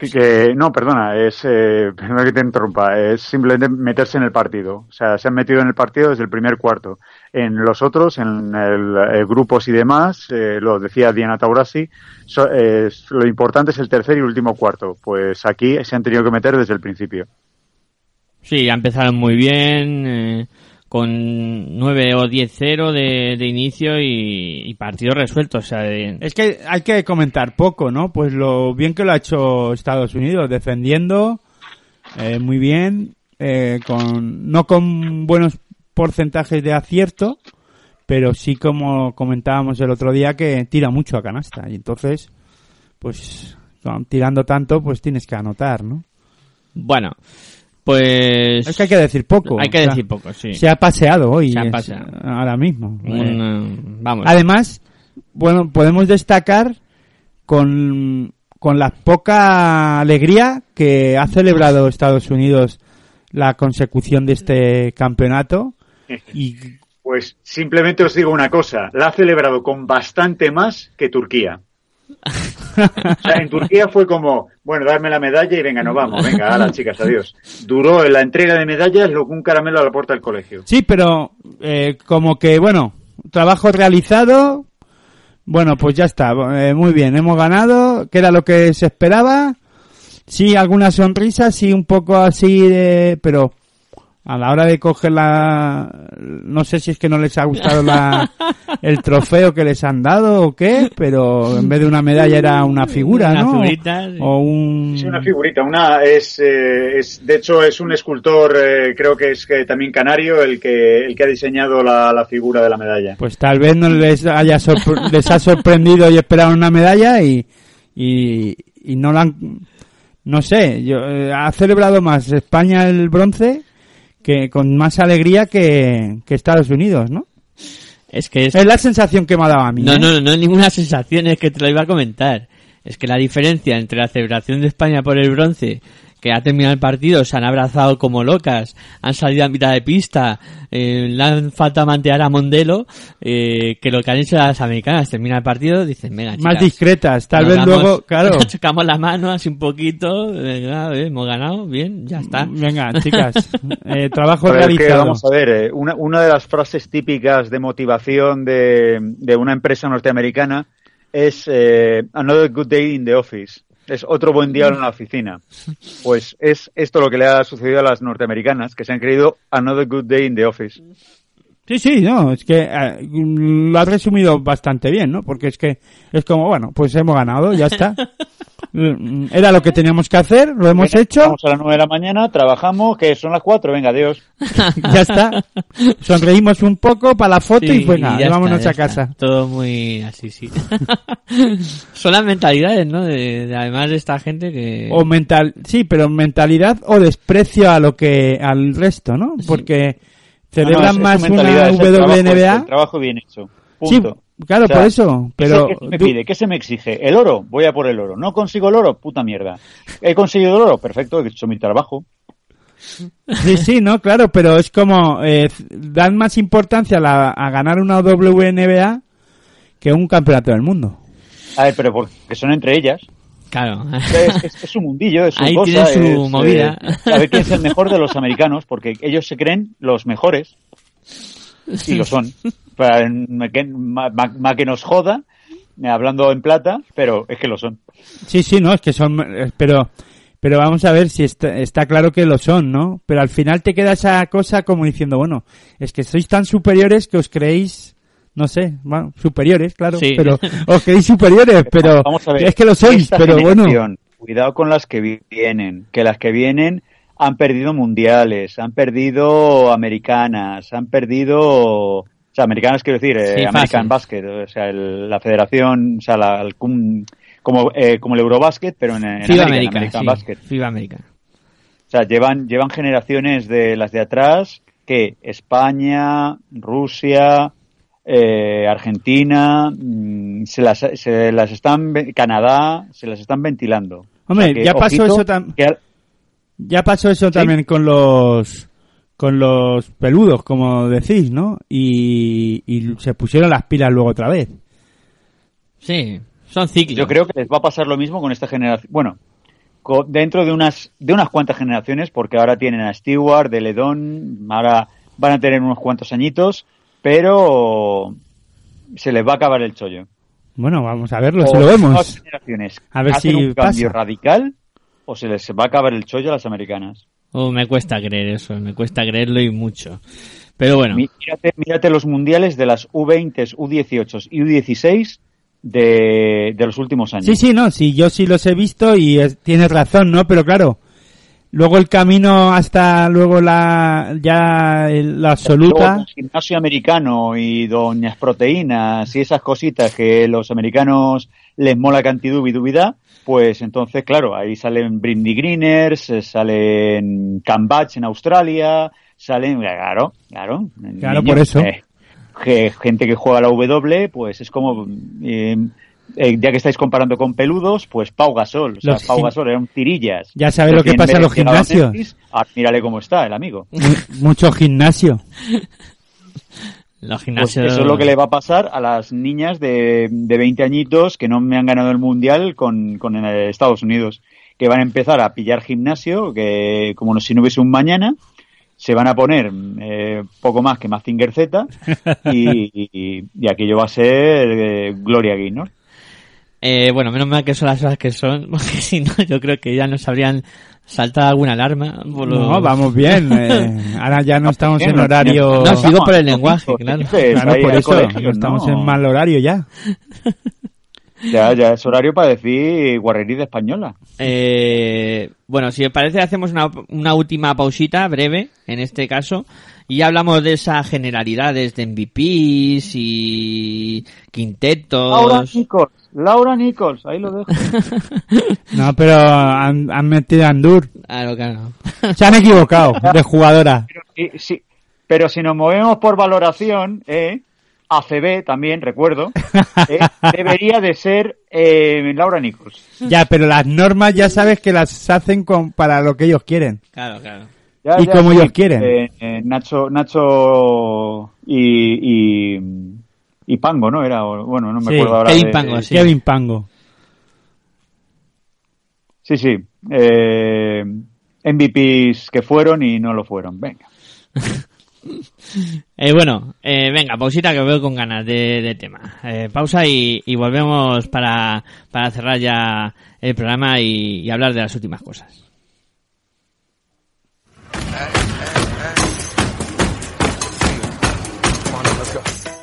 que- no, perdona, es, eh, perdona que te interrumpa, es simplemente meterse en el partido. O sea, se han metido en el partido desde el primer cuarto. En los otros, en el, eh, grupos y demás, eh, lo decía Diana Taurasi, so- lo importante es el tercer y último cuarto. Pues aquí se han tenido que meter desde el principio. Sí, ha empezado muy bien, eh, con 9 o 10-0 de, de inicio y, y partido resuelto. O sea, de- Es que hay que comentar poco, ¿no? Pues lo bien que lo ha hecho Estados Unidos, defendiendo eh, muy bien, eh, con no con buenos porcentajes de acierto, pero sí como comentábamos el otro día que tira mucho a canasta y entonces, pues tirando tanto, pues tienes que anotar, ¿no? Bueno, pues... Es que hay que decir poco. Hay que o sea, decir poco, sí. Se ha paseado hoy. Se ha es- paseado. Ahora mismo. Un, eh, vamos. Además, bueno, podemos destacar con, con la poca alegría que ha celebrado Estados Unidos la consecución de este campeonato. Y Pues simplemente os digo una cosa, la ha celebrado con bastante más que Turquía. En Turquía fue como, bueno, darme la medalla y venga, nos vamos, venga, a las chicas, adiós. Duró la entrega de medallas lo que un caramelo a la puerta del colegio. sí, pero eh, como que, bueno, trabajo realizado. Bueno, pues ya está. eh, muy bien, hemos ganado. que era lo que se esperaba? Sí, alguna sonrisa, sí, un poco así, de, pero a la hora de coger la, no sé si es que no les ha gustado la, el trofeo que les han dado o qué, pero en vez de una medalla era una figura, Una ¿no? figurita, sí. O un, Es una figurita, una es, eh, es de hecho es un escultor, eh, creo que es que también canario el que el que ha diseñado la, la figura de la medalla. pues tal vez no les haya sorpre- les ha sorprendido y esperaron una medalla y, y, y no la han, no sé, yo, eh, ha celebrado más España el bronce que con más alegría que, que Estados Unidos, ¿no? Es que es... Es la sensación que me ha dado a mí. No, ¿eh? no, no es ninguna sensación, es que te lo iba a comentar. Es que la diferencia entre la celebración de España por el bronce, que ha terminado el partido, se han abrazado como locas, han salido a mitad de pista, eh, le han faltado mantear a Mondelo, eh, que lo que han hecho las americanas, termina el partido, dicen, venga, Más chicas, discretas, tal vez damos- luego, claro. nos chocamos la mano así un poquito, venga, eh, hemos ganado, bien, ya está. Venga, chicas, eh, trabajo que realizado. vamos a ver, eh, una, una de las frases típicas de motivación de, de una empresa norteamericana es eh, Another good day in the office. Es otro buen día en la oficina. Pues es esto lo que le ha sucedido a las norteamericanas, que se han creído Another good day in the office. Sí, sí, no, es que eh, lo has resumido bastante bien, ¿no? Porque es que es como, bueno, pues hemos ganado, ya está. Mm, Era lo que teníamos que hacer, lo hemos Venga, hecho, Vamos a las nueve de la mañana, trabajamos, que son las cuatro, venga, adiós. ya está. Sonreímos un poco para la foto Sí, y venga, ya vámonos está, ya a casa. está. Todo muy así, sí. Son las mentalidades, ¿no? De, de- además de esta gente que... O mental, sí, pero mentalidad o desprecio a lo que, al resto, ¿no? Porque celebran No, no, más una el trabajo, WNBA. el trabajo bien hecho. Sí, Punto. Claro, O sea, por eso, ¿qué pero se- ¿Qué se me tú- pide? ¿Qué se me exige? ¿El oro? Voy a por el oro. ¿No consigo el oro? Puta mierda. ¿He conseguido el oro? Perfecto, he hecho mi trabajo. Sí, sí, no, claro, pero es como eh, dan más importancia a, la- a ganar una WNBA que un campeonato del mundo. A ver, pero porque son entre ellas. Claro. Es, es- es su mundillo, es su Ahí cosa. tienen su es, movida. eh, a ver quién es el mejor de los americanos, porque ellos se creen los mejores. Y lo son. Para- que- ma- ma- ma que nos joda, eh, hablando en plata, pero es que lo son. Sí, sí, no, es que son, eh, pero, pero vamos a ver si está, está claro que lo son, ¿no? Pero al final te queda esa cosa como diciendo, bueno, es que sois tan superiores que os creéis no sé, bueno, superiores, claro, Sí. pero os creéis superiores, pero Vamos a ver, es que lo sois, pero bueno. Cuidado con las que vi- vienen, que las que vienen han perdido mundiales, han perdido americanas, han perdido, o sea, americanas quiero decir, eh, Sí, American. Basket, o sea, el- la federación, o sea, la, el como, eh, como el Eurobasket, pero en, en FIBA American sí, Basket. FIBA América. O sea, llevan, llevan generaciones de las de atrás que España, Rusia, eh, Argentina, mm, se las, se las están, Canadá, se las están ventilando. Hombre, O sea que, ya pasó ojito, eso tam- que al- Ya pasó eso también con los con los peludos, como decís, ¿no? Y, y se pusieron las pilas luego otra vez. Sí, son ciclos. Yo creo que les va a pasar lo mismo con esta generación. Bueno, co- dentro de unas de unas cuantas generaciones, porque ahora tienen a Stewart, de Ledón, ahora van a tener unos cuantos añitos, pero se les va a acabar el chollo. Bueno, vamos a verlo, si O lo las vemos. generaciones A ver hacen si un cambio pasa. radical o se les va a acabar el chollo a las americanas. Oh, me cuesta creer eso, me cuesta creerlo y mucho. Pero bueno, Mírate, mírate los mundiales de las U20, U18 y U16 de, de los últimos años. Sí, sí, no, sí, yo sí los he visto y es- tienes razón, ¿no? Pero claro, luego el camino hasta luego la ya el- la Luego, absoluta. gimnasio americano y doñas proteínas y esas cositas que los americanos les mola cantidubi dubida, pues entonces, claro, ahí salen Brindy Greeners, eh, salen Cambach en Australia, salen, claro, claro. Claro, por eso. eh, que gente que juega la W, pues es como, eh, eh, ya que estáis comparando con peludos, pues Pau Gasol. O sea, Los Pau Gasol eran tirillas. Ya sabes lo que pasa en los gimnasios. Mírale cómo está el amigo. Mu- mucho gimnasio. los Pues eso es lo que le va a pasar a las niñas de, de 20 añitos que no me han ganado el mundial con, con Estados Unidos. Que van a empezar a pillar gimnasio, que como si no hubiese un mañana, se van a poner eh, poco más que Mazinger Z y, y, y aquello va a ser eh, Gloria Gaynor. Eh, bueno, menos mal que son las horas que son, porque si no, yo creo que ya nos habrían saltado alguna alarma. por los- No, vamos bien. eh, ahora ya no estamos en horario. No, sigo por el lenguaje, claro. pues, Claro, por eso no estamos en mal horario ya. Ya, ya es horario para decir guarrería española. Eh, bueno, si os parece, hacemos una, una última pausita breve, en este caso, y hablamos de esas generalidades de MVPs y Laura quintetos. Nichols, Laura Nichols, ahí lo dejo. No, pero han, han metido a Andur. Claro, claro. Se han equivocado de jugadora. Sí, sí. Pero si nos movemos por valoración, eh, ACB también, recuerdo, eh, debería de ser eh, Laura Nichols. Ya, pero las normas ya sabes que las hacen con, para lo que ellos quieren. Claro, claro. Ya, Y ya, como sí, ellos quieren. eh, eh, Nacho, Nacho y, y, y Pango, ¿no? Era, o- bueno, no me Sí, acuerdo ahora. Kevin de- Pango, sí. Kevin Pango. Sí, sí. Eh, MVPs que fueron y no lo fueron. Venga. Eh, bueno, eh, venga, pausita que veo con ganas de, de tema. Eh, pausa y, y volvemos para, para cerrar ya el programa y, y hablar de las últimas cosas.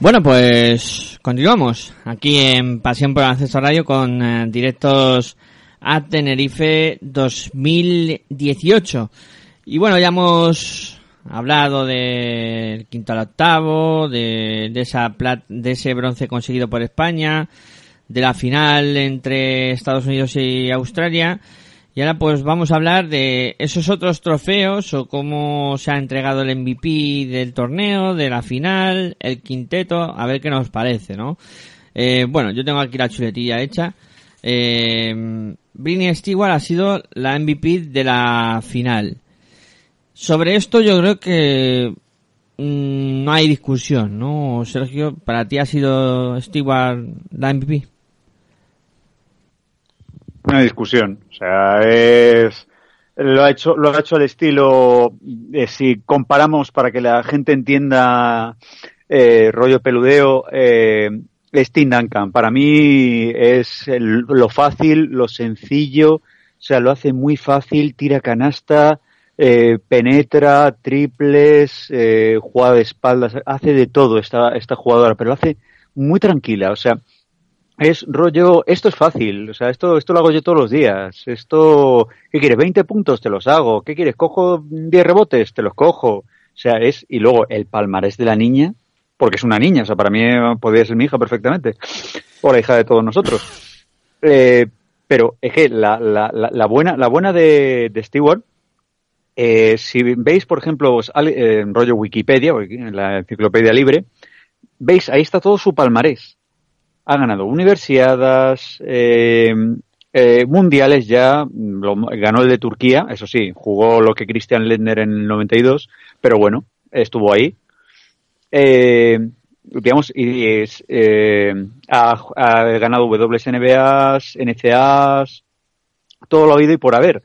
Bueno, pues continuamos aquí en Pasión por el Baloncesto Radio con eh, directos a Tenerife 2018. Y bueno, ya hemos hablado del quinto al octavo, de, esa de ese bronce conseguido por España, de la final entre Estados Unidos y Australia. Y ahora pues vamos a hablar de esos otros trofeos o cómo se ha entregado el MVP del torneo, de la final, el quinteto, a ver qué nos parece, ¿no? Eh, bueno, yo tengo aquí la chuletilla hecha. Eh, Britney Stewart ha sido la MVP de la final. Sobre esto yo creo que mm, no hay discusión, ¿no? Sergio, para ti ha sido Stewart la MVP. Una discusión. O sea, es lo ha hecho lo ha hecho al estilo eh, si comparamos para que la gente entienda eh, rollo peludeo eh, Steve Duncan para mí es lo fácil lo sencillo o sea lo hace muy fácil tira canasta penetra triples juega de espaldas hace de todo esta esta jugadora pero lo hace muy tranquila o sea es rollo, esto es fácil, o sea, esto, esto lo hago yo todos los días. Esto, ¿qué quieres? 20 puntos, te los hago. ¿Qué quieres? Cojo 10 rebotes, te los cojo. O sea, es, y luego el palmarés de la niña, porque es una niña, o sea, para mí podría ser mi hija perfectamente, o la hija de todos nosotros. Eh, pero es que la, la, la, la buena, la buena de, de Stewart, eh, si veis, por ejemplo, eh, en rollo Wikipedia, en la enciclopedia libre, veis, ahí está todo su palmarés ha ganado universidades, eh, eh, mundiales ya, ganó el de Turquía, eso sí, jugó lo que Christian Lendner en el 92, pero bueno, estuvo ahí. Eh, digamos, y es, eh, ha, ha ganado WNBAs, NCAs, todo lo habido y por haber.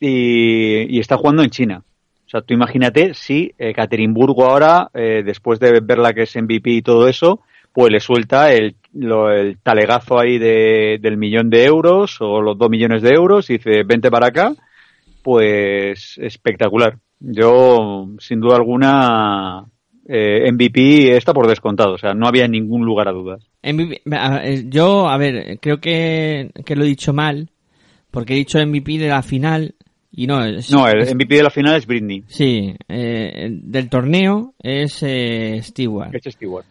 Y, está jugando en China. O sea, tú imagínate si eh, Caterinburgo ahora, después de verla que es MVP y todo eso, pues le suelta el, lo- el talegazo ahí de, del millón de euros o los dos millones de euros y dice, vente para acá, pues espectacular. Yo, sin duda alguna, eh, MVP está por descontado, o sea, no había ningún lugar a dudas. MVP, eh, yo, a ver, creo que, que lo he dicho mal, porque he dicho MVP de la final y no es... No, el MVP de la final es Britney. Sí, eh, del torneo es eh, Stewart. Es Stewart.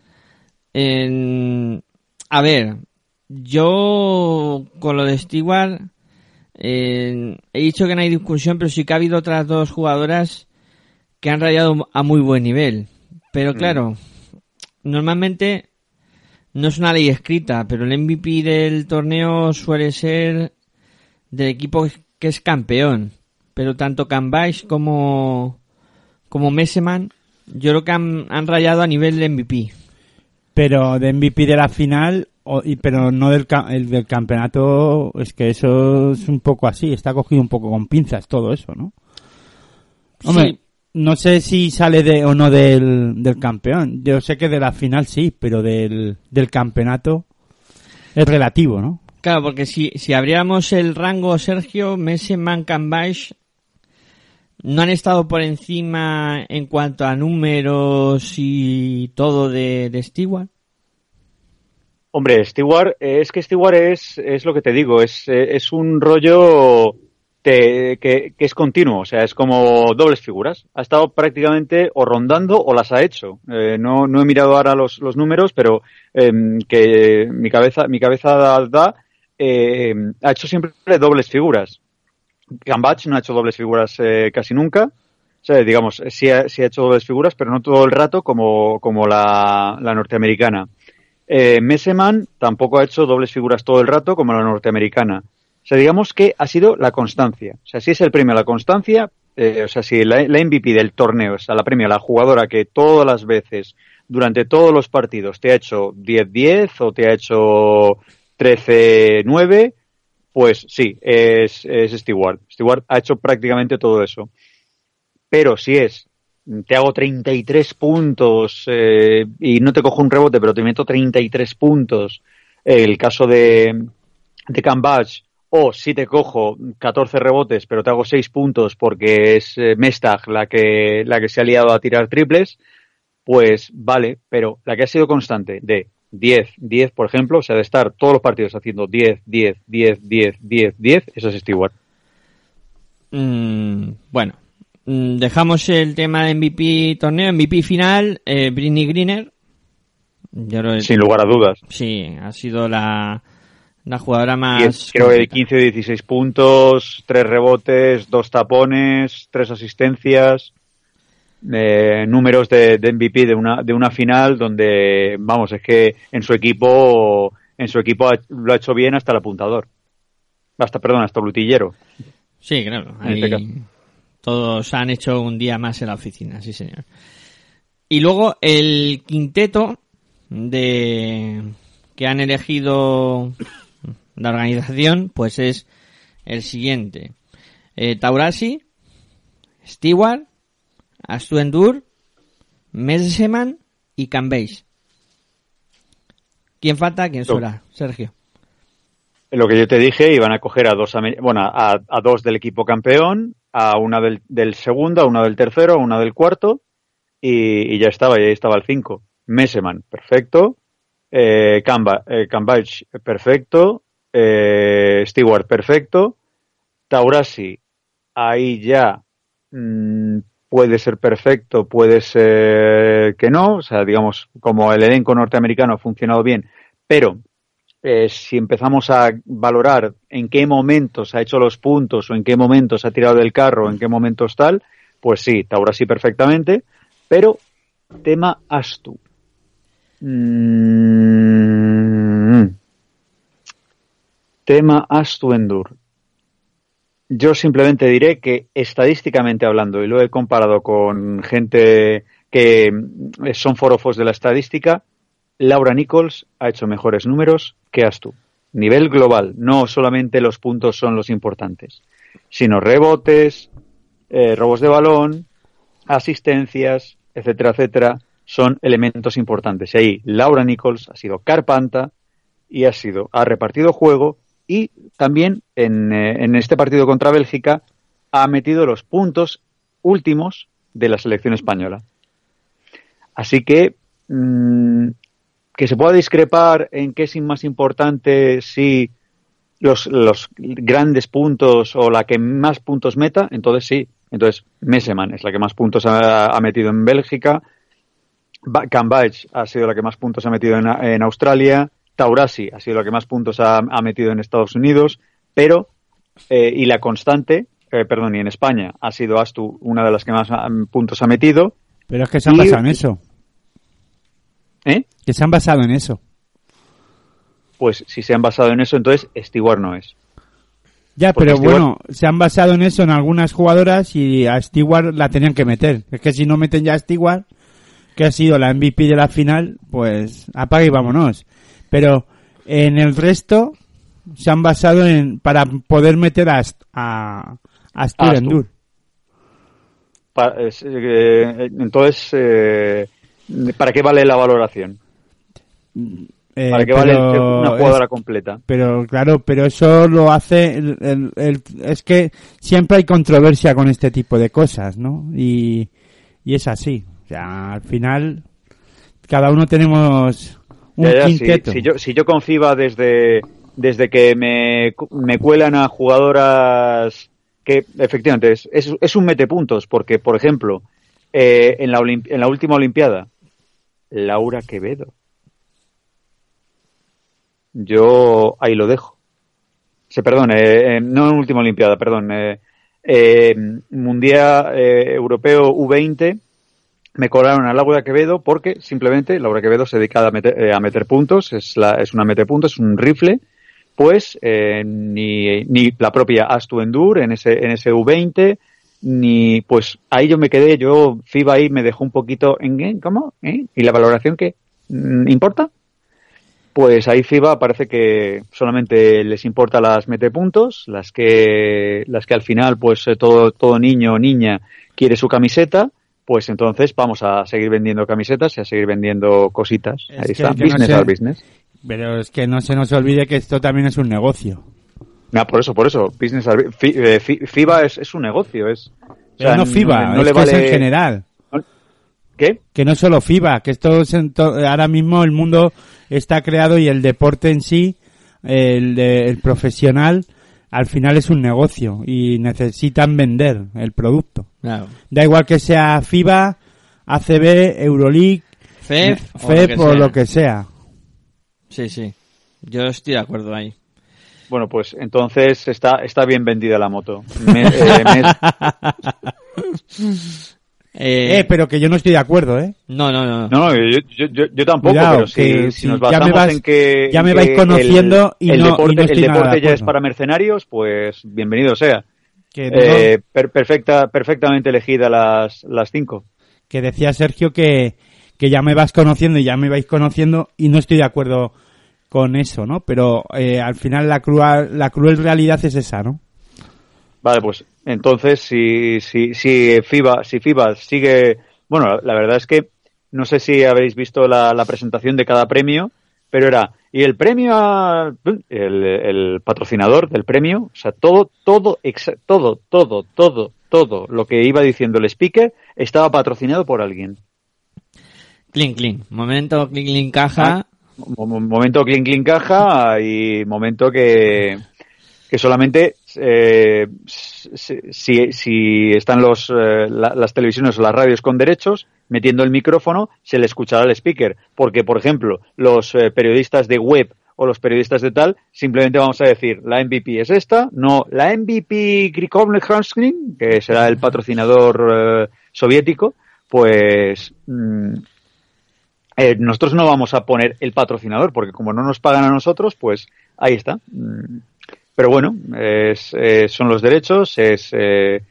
En- a ver, yo con lo de Stewart eh, he dicho que no hay discusión, pero sí que ha habido otras dos jugadoras que han rayado a muy buen nivel. Pero Mm. claro, normalmente no es una ley escrita, pero el MVP del torneo suele ser del equipo que es campeón. Pero tanto Cambage como, como Messeman, yo creo que han, han rayado a nivel de MVP. Pero de MVP de la final, o- y, pero no del, el del campeonato, es que eso es un poco así, está cogido un poco con pinzas todo eso, ¿no? Hombre, Sí. no sé si sale de o no del, del campeón. Yo sé que de la final sí, pero del, del campeonato es relativo, ¿no? Claro, porque si, si abriéramos el rango, Sergio, Messeman, Cambage no han estado por encima en cuanto a números y todo de, de. Hombre, Stewart, eh, es que Stewart es, es lo que te digo, es, eh, es un rollo te- que, que es continuo, o sea, es como dobles figuras. Ha estado prácticamente o rondando o las ha hecho. Eh, no, no he mirado ahora los, los números, pero em, que mi cabeza, mi cabeza da, eh, ha hecho siempre dobles figuras. Gambach no ha hecho dobles figuras eh, casi nunca. O sea, digamos, sí ha, sí ha hecho dobles figuras, pero no todo el rato como, como la, la norteamericana. Eh, Messeman tampoco ha hecho dobles figuras todo el rato como la norteamericana. O sea, digamos que ha sido la constancia. O sea, si es el premio a la constancia, eh, o sea, si la, la MVP del torneo, o sea, la premio a la jugadora que todas las veces, durante todos los partidos, te ha hecho 10-10 o te ha hecho 13-9, pues sí, es, es Stewart. Stewart ha hecho prácticamente todo eso. Pero si es, te hago 33 puntos eh, y no te cojo un rebote, pero te meto 33 puntos, el caso de, de Cambage, o si te cojo 14 rebotes, pero te hago 6 puntos porque es eh, Mestag la que, la que se ha liado a tirar triples, pues vale, pero la que ha sido constante de 10, 10, por ejemplo, o sea, de estar todos los partidos haciendo 10, 10, 10, 10, 10, 10, eso es Stewart. Mm, bueno, mm, dejamos el tema de MVP torneo, MVP final, eh, Britney Greener. Yo creo que- Sin lugar a dudas. Sí, ha sido la, la jugadora más... Diez- creo que de 15 o 16 puntos, 3 rebotes, 2 tapones, 3 asistencias, eh, números de, de MVP de una, de una final donde, vamos, es que en su equipo, en su equipo ha- lo ha hecho bien hasta el apuntador. Hasta, perdón, hasta el utillero. Sí, claro. Este todos han hecho un día más en la oficina, sí señor. Y luego el quinteto de que han elegido la organización, pues es el siguiente. Eh, Taurasi, Stewart, Astuendur, Messeman y Cambage. ¿Quién falta? ¿Quién sobra? Sergio. Lo que yo te dije, iban a coger a dos, bueno, a, a dos del equipo campeón, a una del, del segundo, a una del tercero, a una del cuarto, y, y ya estaba, y ahí estaba el 5. Messeman, perfecto. Eh, Camba, eh, Cambage, perfecto. Eh, Stewart, perfecto. Taurasi, ahí ya mm, puede ser perfecto, puede ser que no. O sea, digamos, como el elenco norteamericano ha funcionado bien, pero eh, si empezamos a valorar en qué momentos ha hecho los puntos o en qué momentos ha tirado del carro, en qué momentos tal, pues sí, Taura sí perfectamente, pero tema Astu. Mm. Tema Astu Endur. Yo simplemente diré que estadísticamente hablando, y lo he comparado con gente que mm, son forofos de la estadística, Laura Nichols ha hecho mejores números que Astu. Nivel global, no solamente los puntos son los importantes, sino rebotes, eh, robos de balón, asistencias, etcétera, etcétera, son elementos importantes. Y ahí Laura Nichols ha sido carpanta y ha sido, ha repartido juego y también en, eh, en este partido contra Bélgica ha metido los puntos últimos de la selección española. Así que mm, que se pueda discrepar en qué es más importante si los, los grandes puntos o la que más puntos meta, entonces sí. Entonces Meseman es la que más puntos ha, ha metido en Bélgica. Ba- Cambridge ha sido la que más puntos ha metido en, en Australia, Taurasi ha sido la que más puntos ha, ha metido en Estados Unidos, pero, eh, y la constante, eh, perdón, y en España ha sido Astu una de las que más ah, puntos ha metido. Pero es que se han Y- basado en eso. ¿Eh? Que se han basado en eso. Pues si se han basado en eso, entonces Stewart no es. Ya, Porque pero Stewart- bueno, se han basado en eso en algunas jugadoras y a Stewart la tenían que meter. Es que si no meten ya a Stewart, que ha sido la MVP de la final, pues apaga y vámonos. Pero en el resto se han basado en para poder meter a, a, a Astur. Endur. Eh, entonces, eh, ¿para qué vale la valoración? Eh, ¿Para qué vale una jugadora es- completa? Pero claro, pero eso lo hace el, el- el- es que siempre hay controversia con este tipo de cosas, ¿no? Y, y es así. O sea, al final cada uno tenemos un Ya, ya, si, quinteto. si yo, si yo con FIBA desde, desde que me, me cuelan a jugadoras que efectivamente es, es, es un metepuntos, porque por ejemplo, eh, en, la en la última Olimpiada, Laura Quevedo. Yo ahí lo dejo. Se perdón, eh, eh, no en última Olimpiada, perdón. eh, eh, Mundial eh, Europeo U20 me colaron a Laura Quevedo porque simplemente Laura Quevedo se dedica a meter, eh, a meter puntos, es, la, es una mete puntos, es un rifle, pues eh, ni, ni la propia Astu Endur en ese, en ese U20, ni pues ahí yo me quedé, yo FIBA ahí me dejó un poquito en. ¿cómo? ¿Eh? ¿Y la valoración qué? Mm, ¿Importa? Pues ahí FIBA parece que solamente les importa las mete puntos, las que, las que al final pues eh, todo, todo niño o niña quiere su camiseta, pues entonces vamos a seguir vendiendo camisetas y a seguir vendiendo cositas. Es Ahí que- está, no business al business. Pero es que no se nos olvide que esto también es un negocio. Ah, por eso, por eso, business al- Fi- eh, Fi- FIBA es, es un negocio, es... o sea, no FIBA, no es le es vale- en general. ¿Qué? Que no solo FIBA, que esto es ahora mismo el mundo está creado y el deporte en sí, el, de- el profesional, al final es un negocio y necesitan vender el producto. Claro. Da igual que sea FIBA, ACB, Euroleague, FEF, o lo FEP que o sea. lo que sea. Sí, sí. Yo estoy de acuerdo ahí. Bueno, pues entonces está, está bien vendida la moto. Me- eh, me- Eh, pero que yo no estoy de acuerdo, ¿eh? No, no, no. No, no, yo, yo, yo, yo tampoco, Cuidado, pero si, que si nos ya me basamos vas- en que, ya me vais conociendo el, y el no- y deporte, no estoy el nada de deporte ya es para mercenarios, pues bienvenido sea. Que Eh, per- perfecta, perfectamente elegida las, las cinco. que decía Sergio que, que ya me vas conociendo y ya me vais conociendo y no estoy de acuerdo con eso, ¿no? Pero eh, al final la cruel, la cruel realidad es esa, ¿no? Vale, pues entonces si, si, si FIBA, si FIBA sigue, bueno, la verdad es que no sé si habéis visto la, la presentación de cada premio, pero era, y el premio, a- el, el patrocinador del premio, o sea, todo, todo, todo, todo, todo, todo lo que iba diciendo el speaker estaba patrocinado por alguien. Clean, clean. Momento, clean, clean, caja. Mo- Momento clink clink caja y momento que, que solamente eh, si, si, si están los, eh, la- las televisiones o las radios con derechos metiendo el micrófono se le escuchará al speaker porque por ejemplo los eh, periodistas de web o los periodistas de tal simplemente vamos a decir la MVP es esta no la MVP Grikovny Hanskin que será el patrocinador eh, soviético pues mm, eh, nosotros no vamos a poner el patrocinador, porque como no nos pagan a nosotros, pues ahí está. Mm, Pero bueno, es, son los derechos, es, eh,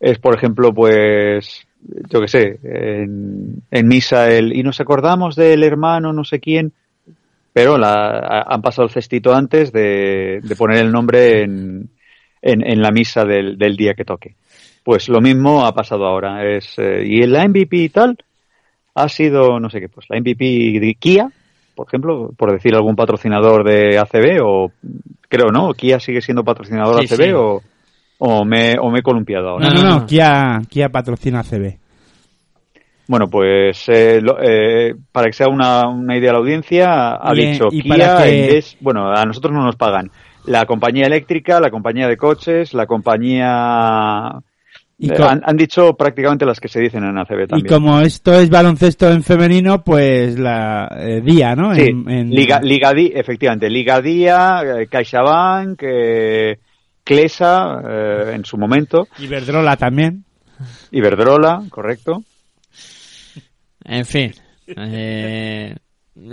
es por ejemplo, pues, yo qué sé, en, en misa el, y nos acordamos del hermano no sé quién, pero la, ha- han pasado el cestito antes de, de poner el nombre en, en, en la misa del, del día que toque. Pues lo mismo ha pasado ahora. Es, eh, y en la MVP y tal, ha sido, no sé qué, pues la MVP de Kia, por ejemplo, por decir algún patrocinador de ACB, o creo, ¿no? Kia sigue siendo patrocinador Sí, ACB sí. O, o, me, o me he columpiado ahora. No, no, no, Kia, Kia patrocina CB. Bueno, pues eh, lo- eh, para que sea una, una idea a la audiencia, ha Y, dicho y Kia, para que- bueno, a nosotros no nos pagan. La compañía eléctrica, la compañía de coches, la compañía Y Eh, han, han dicho prácticamente las que se dicen en ACB Y también. como esto es baloncesto en femenino, pues la eh, día, ¿no? Sí, En- en- Liga, Liga efectivamente, Liga Día, eh, CaixaBank, eh, Clesa, eh, en su momento, Iberdrola también. Iberdrola, correcto. En fin. eh,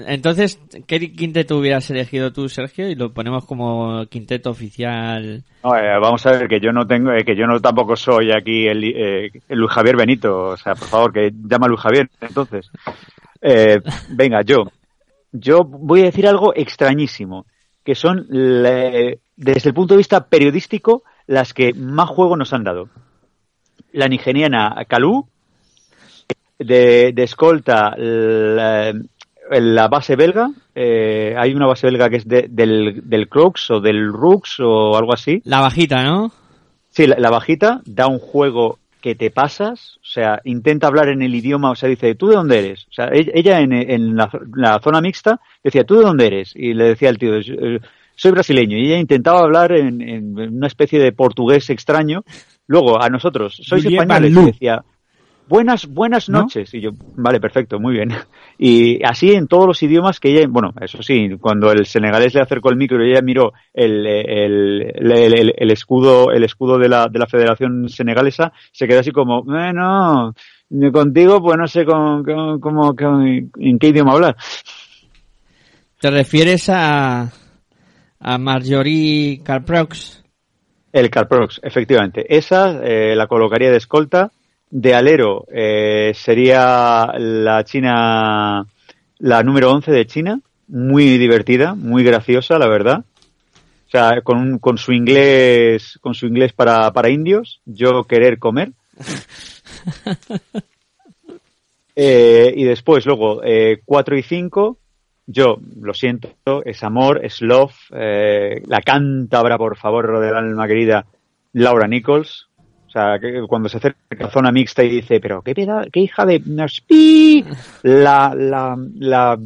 entonces, ¿qué quinteto hubieras elegido tú, Sergio? Y lo ponemos como quinteto oficial. No, eh, vamos a ver que yo no tengo, eh, que yo no tampoco soy aquí el, eh, el Luis Javier Benito, o sea, por favor, que llama a Luis Javier, entonces. Eh, venga, yo, yo voy a decir algo extrañísimo, que son, le- desde el punto de vista periodístico, las que más juego nos han dado. La nigeriana Kalú, de, de escolta la, la base belga, eh, hay una base belga que es de- del, del Crux o del Rux o algo así. La bajita, ¿no? Sí, la, la bajita da un juego que te pasas, o sea, intenta hablar en el idioma, o sea, dice, ¿tú de dónde eres? O sea, e- ella en, en la, la zona mixta decía, ¿tú de dónde eres? Y le decía al tío, "Eh, soy brasileño. Y ella intentaba hablar en, en una especie de portugués extraño. Luego, a nosotros, sois españoles, y decía, buenas, buenas ¿No? noches. Y yo, vale, perfecto, muy bien. Y así en todos los idiomas que ella, bueno, eso sí, cuando el senegalés le acercó el micro y ella miró el, el, el, el- el escudo, el escudo de la, de la Federación Senegalesa, se quedó así como, bueno, contigo pues no sé con, con- cómo- con- en qué idioma hablar. ¿Te refieres a, a Marjorie Carprox? El Carprox, efectivamente. Esa eh, la colocaría de escolta. De alero eh, sería la China, la número 11 de China. Muy divertida, muy graciosa, la verdad. O sea, con, un- con su inglés, con su inglés para, para indios. Yo querer comer. Eh, y después, luego, eh, 4 y 5, yo, lo siento, es amor, es love, eh, la cántabra, por favor, del alma querida, Laura Nichols. O sea, que cuando se acerca a zona mixta y dice, pero qué, peda- qué hija de la, la, la,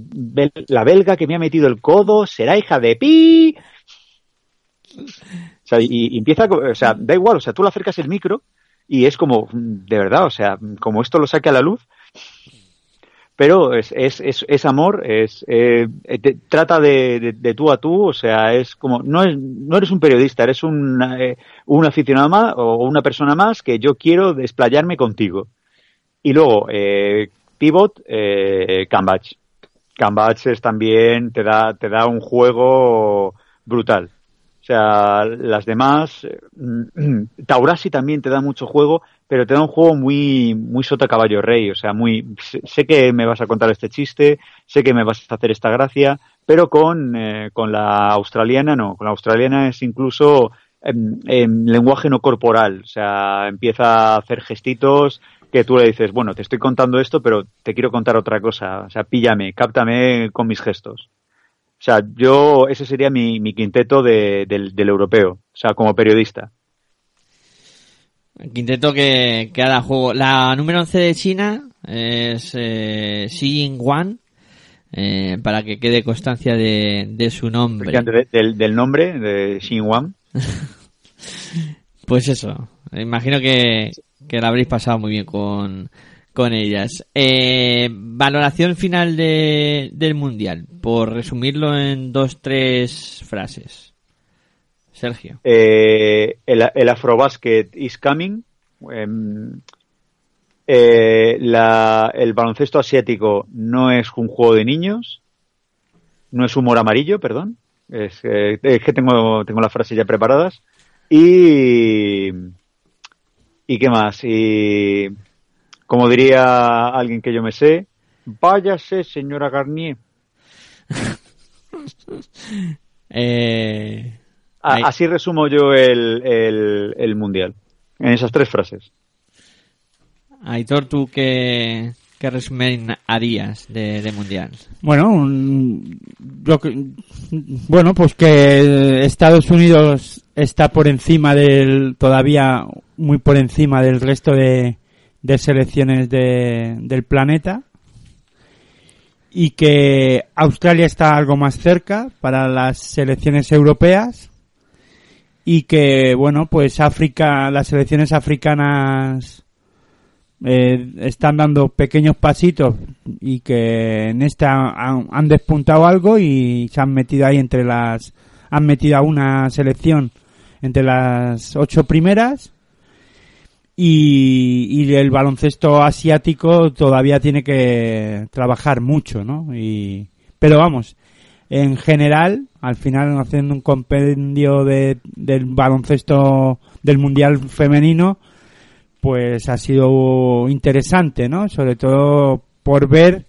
la belga que me ha metido el codo, será hija de pi. O sea, y, y empieza, o sea, da igual, o sea, tú le acercas el micro y es como, de verdad, o sea, como esto lo saque a la luz, pero es, es, es, amor, es, eh, te- trata de, de, de tú a tú, o sea, es como, no, es, no eres un periodista, eres un, eh, un aficionado más o una persona más que yo quiero desplayarme contigo. Y luego, eh, pivot, eh, Cambach. Cambach es también, te da, te da un juego brutal. Sea, las demás, eh, Taurasi también te da mucho juego, pero te da un juego muy, muy sota caballo rey. O sea, muy, sé, sé que me vas a contar este chiste, sé que me vas a hacer esta gracia, pero con, eh, con la australiana no. Con la australiana es incluso en, en lenguaje no corporal. O sea, empieza a hacer gestitos que tú le dices, bueno, te estoy contando esto, pero te quiero contar otra cosa. O sea, píllame, cáptame con mis gestos. O sea, yo, ese sería mi, mi quinteto de- del, del europeo, o sea, como periodista. Quinteto que, que da juego. La número 11 de China es eh, Xi Jinguan, eh, para que quede constancia de, de su nombre. De- del, del nombre de Xinhuan. Pues eso, imagino que, que la habréis pasado muy bien con, con ellas. Eh, valoración final de, del Mundial, por resumirlo en dos, tres frases. Sergio. Eh, el, el Afrobasket is coming. Em, eh, la- el baloncesto asiático no es un juego de niños. No es humor amarillo, perdón. Es, eh, es que tengo, tengo las frases ya preparadas. Y. ¿Y qué más? Y. Como diría alguien que yo me sé, váyase, señora Garnier. Eh, A-. Así resumo yo el, el, el mundial. En esas tres frases. Aitor, ¿tú qué, qué resumen harías de, de Mundial? Bueno, un- yo que- bueno, pues que Estados Unidos está por encima del, todavía muy por encima del resto de, de selecciones de- del planeta y que Australia está algo más cerca para las selecciones europeas y que bueno pues África las selecciones africanas eh, están dando pequeños pasitos y que en esta han, han despuntado algo y se han metido ahí entre las han metido a una selección entre las ocho primeras y, y el baloncesto asiático todavía tiene que trabajar mucho, ¿no? Y, pero vamos, en general, al final haciendo un compendio de, del baloncesto del mundial femenino, pues ha sido interesante, ¿no? Sobre todo por ver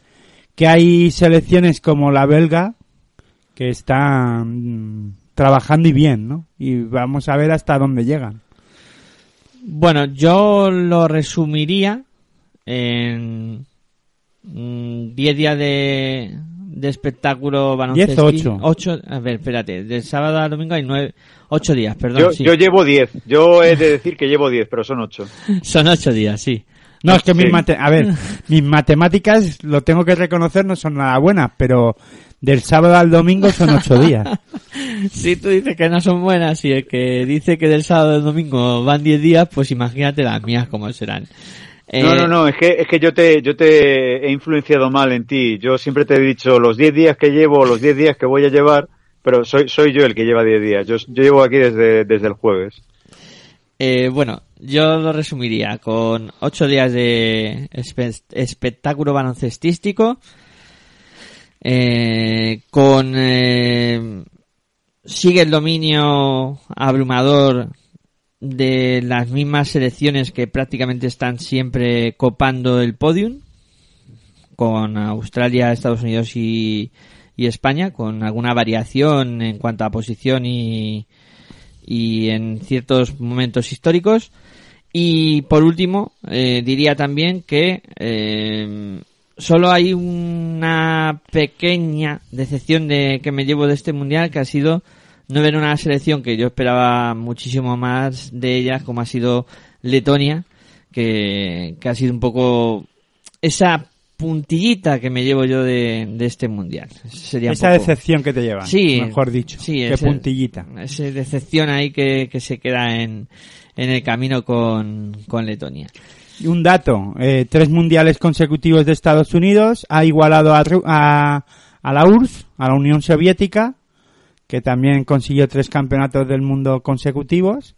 que hay selecciones como la belga que están trabajando y bien, ¿no? Y vamos a ver hasta dónde llegan. Bueno, yo lo resumiría en mm, 10 días de, de espectáculo baloncesto. 10 o 8, a ver, espérate, del sábado al domingo hay 9, 8 días, perdón. Yo, sí. yo llevo 10. Yo he de decir que llevo 10, pero son 8. Son 8 días, sí. No, es que mis Sí. mate- a ver, mis matemáticas, lo tengo que reconocer, no son nada buenas, pero del sábado al domingo son ocho días. Si tú dices que no son buenas y el que dice que del sábado al domingo van 10 días, pues imagínate las mías cómo serán. Eh, No, no, no, es que, es que yo te, yo te he influenciado mal en ti. Yo siempre te he dicho los 10 días que llevo, los 10 días que voy a llevar, pero soy, soy yo el que lleva 10 días. Yo, yo llevo aquí desde, desde el jueves. Eh, bueno, yo lo resumiría con ocho días de espe- espectáculo baloncestístico, eh, con eh, sigue el dominio abrumador de las mismas selecciones que prácticamente están siempre copando el podium, con Australia, Estados Unidos y, y España, con alguna variación en cuanto a posición y, y en ciertos momentos históricos. Y por último, eh, diría también que eh, solo hay una pequeña decepción de que me llevo de este mundial, que ha sido no ver una selección que yo esperaba muchísimo más de ellas, como ha sido Letonia, que, que ha sido un poco esa puntillita que me llevo yo de, de este mundial. Sería Esa poco- decepción que te llevan, Sí, mejor dicho. Sí, Qué ese- puntillita. Esa decepción ahí que, que se queda en, en el camino con, con Letonia. Un dato, eh, tres mundiales consecutivos de Estados Unidos, ha igualado a, a, a la URSS, a la Unión Soviética, que también consiguió tres campeonatos del mundo consecutivos.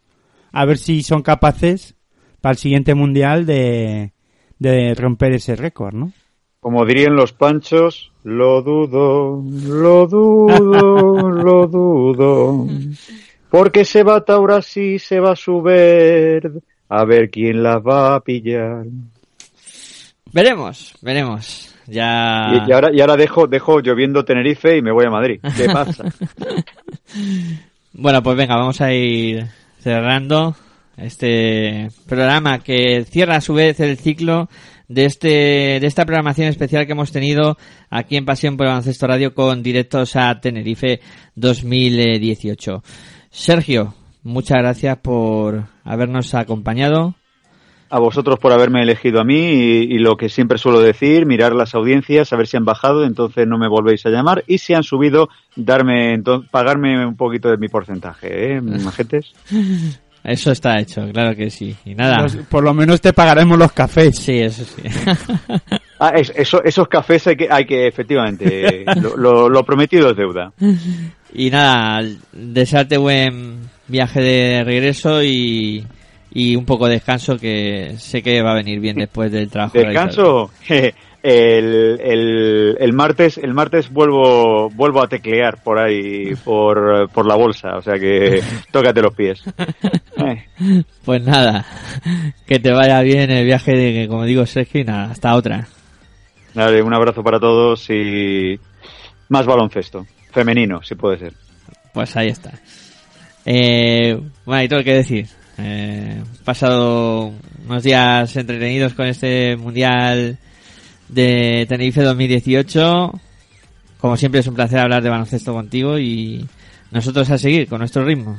A ver si son capaces para el siguiente mundial de, de romper ese récord, ¿no? Como dirían los panchos, lo dudo, lo dudo, lo dudo. Porque se va sí, se va a subir. A ver quién la va a pillar. Veremos, veremos. Ya. Y, y ahora, y ahora dejo, dejo lloviendo Tenerife y me voy a Madrid. ¿Qué pasa? Bueno, pues venga, vamos a ir cerrando este programa que cierra a su vez el ciclo de este de esta programación especial que hemos tenido aquí en Pasión por el Baloncesto Radio con directos a Tenerife 2018. Sergio, muchas gracias por habernos acompañado. A vosotros por haberme elegido a mí y, y lo que siempre suelo decir, mirar las audiencias, a ver si han bajado, entonces no me volvéis a llamar y si han subido, darme, pagarme un poquito de mi porcentaje, ¿eh, majetes? Eso está hecho, claro que sí. Y nada. Por lo menos te pagaremos los cafés. Sí, eso sí. Ah, es- eso, esos cafés hay que, hay que efectivamente, lo, lo- lo prometido es deuda. Y nada, desearte buen viaje de regreso y, y un poco de descanso que sé que va a venir bien después del trabajo. Descanso. El, el, el martes el martes vuelvo vuelvo a teclear por ahí por, por la bolsa, o sea que tócate los pies. Eh, Pues nada, que te vaya bien el viaje de que, como digo, Sergio, y nada, hasta otra. Dale, un abrazo para todos y más baloncesto, femenino, si puede ser. Pues ahí está. Eh, bueno, y todo que decir. Eh, pasado unos días entretenidos con este Mundial de Tenerife 2018. Como siempre es un placer hablar de baloncesto contigo y nosotros a seguir con nuestro ritmo.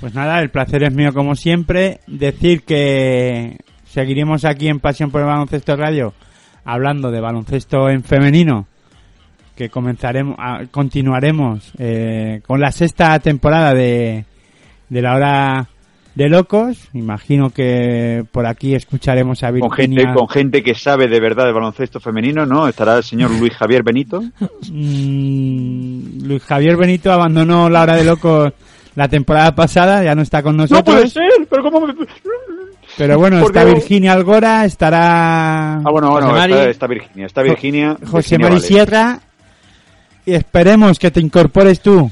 Pues nada, el placer es mío como siempre. Decir que seguiremos aquí en Pasión por el Baloncesto Radio hablando de baloncesto en femenino, que comenzaremos, continuaremos eh, con la sexta temporada de, de la hora de locos. Imagino que por aquí escucharemos a Con gente, Virginia. con gente que sabe de verdad de baloncesto femenino, ¿no? Estará el señor Luis Javier Benito. Mm, Luis Javier Benito abandonó la hora de locos la temporada pasada, ya no está con nosotros. No puede ser, pero ¿cómo me... Pero bueno, Porque- está Virginia Algora, estará Ah, bueno, bueno, José está, está Virginia, está Virginia. José Virginia Mari vale. Sierra y esperemos que te incorpores tú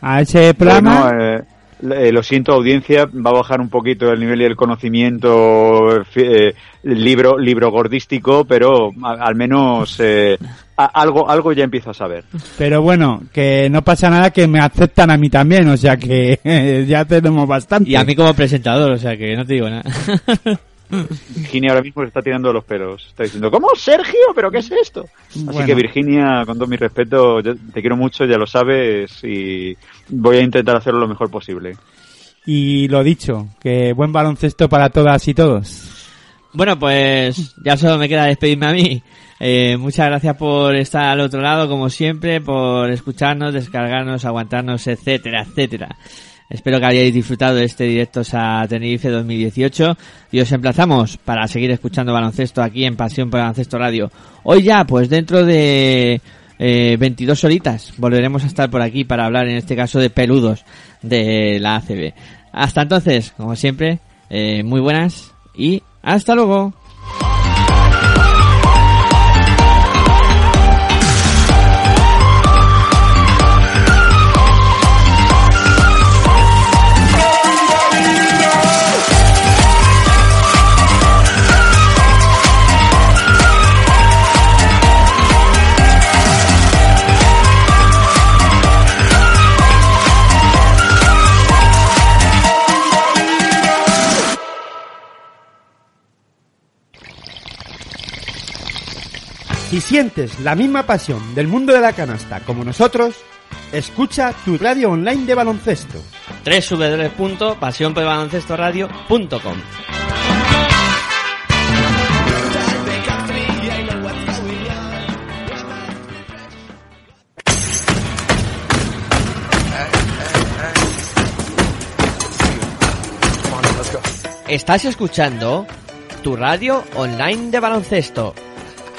a ese programa. Bueno, eh, eh, lo siento, audiencia, va a bajar un poquito el nivel y el conocimiento eh, libro libro gordístico, pero a- al menos eh, a- algo algo ya empiezo a saber. Pero bueno, que no pasa nada que me aceptan a mí también, o sea que ya tenemos bastante. Y a mí como presentador, o sea que no te digo nada. Virginia ahora mismo se está tirando los pelos. Está diciendo, ¿cómo Sergio? ¿Pero qué es esto? Así Bueno. que Virginia, con todo mi respeto, yo te quiero mucho, ya lo sabes, y voy a intentar hacerlo lo mejor posible. Y lo dicho, que buen baloncesto para todas y todos. Bueno, pues ya solo me queda despedirme a mí. Eh, muchas gracias por estar al otro lado, como siempre, por escucharnos, descargarnos, aguantarnos, etcétera, etcétera. Espero que hayáis disfrutado de este Directos a Tenerife 2018 y os emplazamos para seguir escuchando baloncesto aquí en Pasión por Baloncesto Radio. Hoy ya, pues dentro de eh, 22 horitas volveremos a estar por aquí para hablar en este caso de peludos de la ACB. Hasta entonces, como siempre, eh, muy buenas y hasta luego. Si sientes la misma pasión del mundo de la canasta como nosotros, escucha tu radio online de baloncesto. www.pasionporbaloncestoradio.com Estás escuchando tu radio online de baloncesto.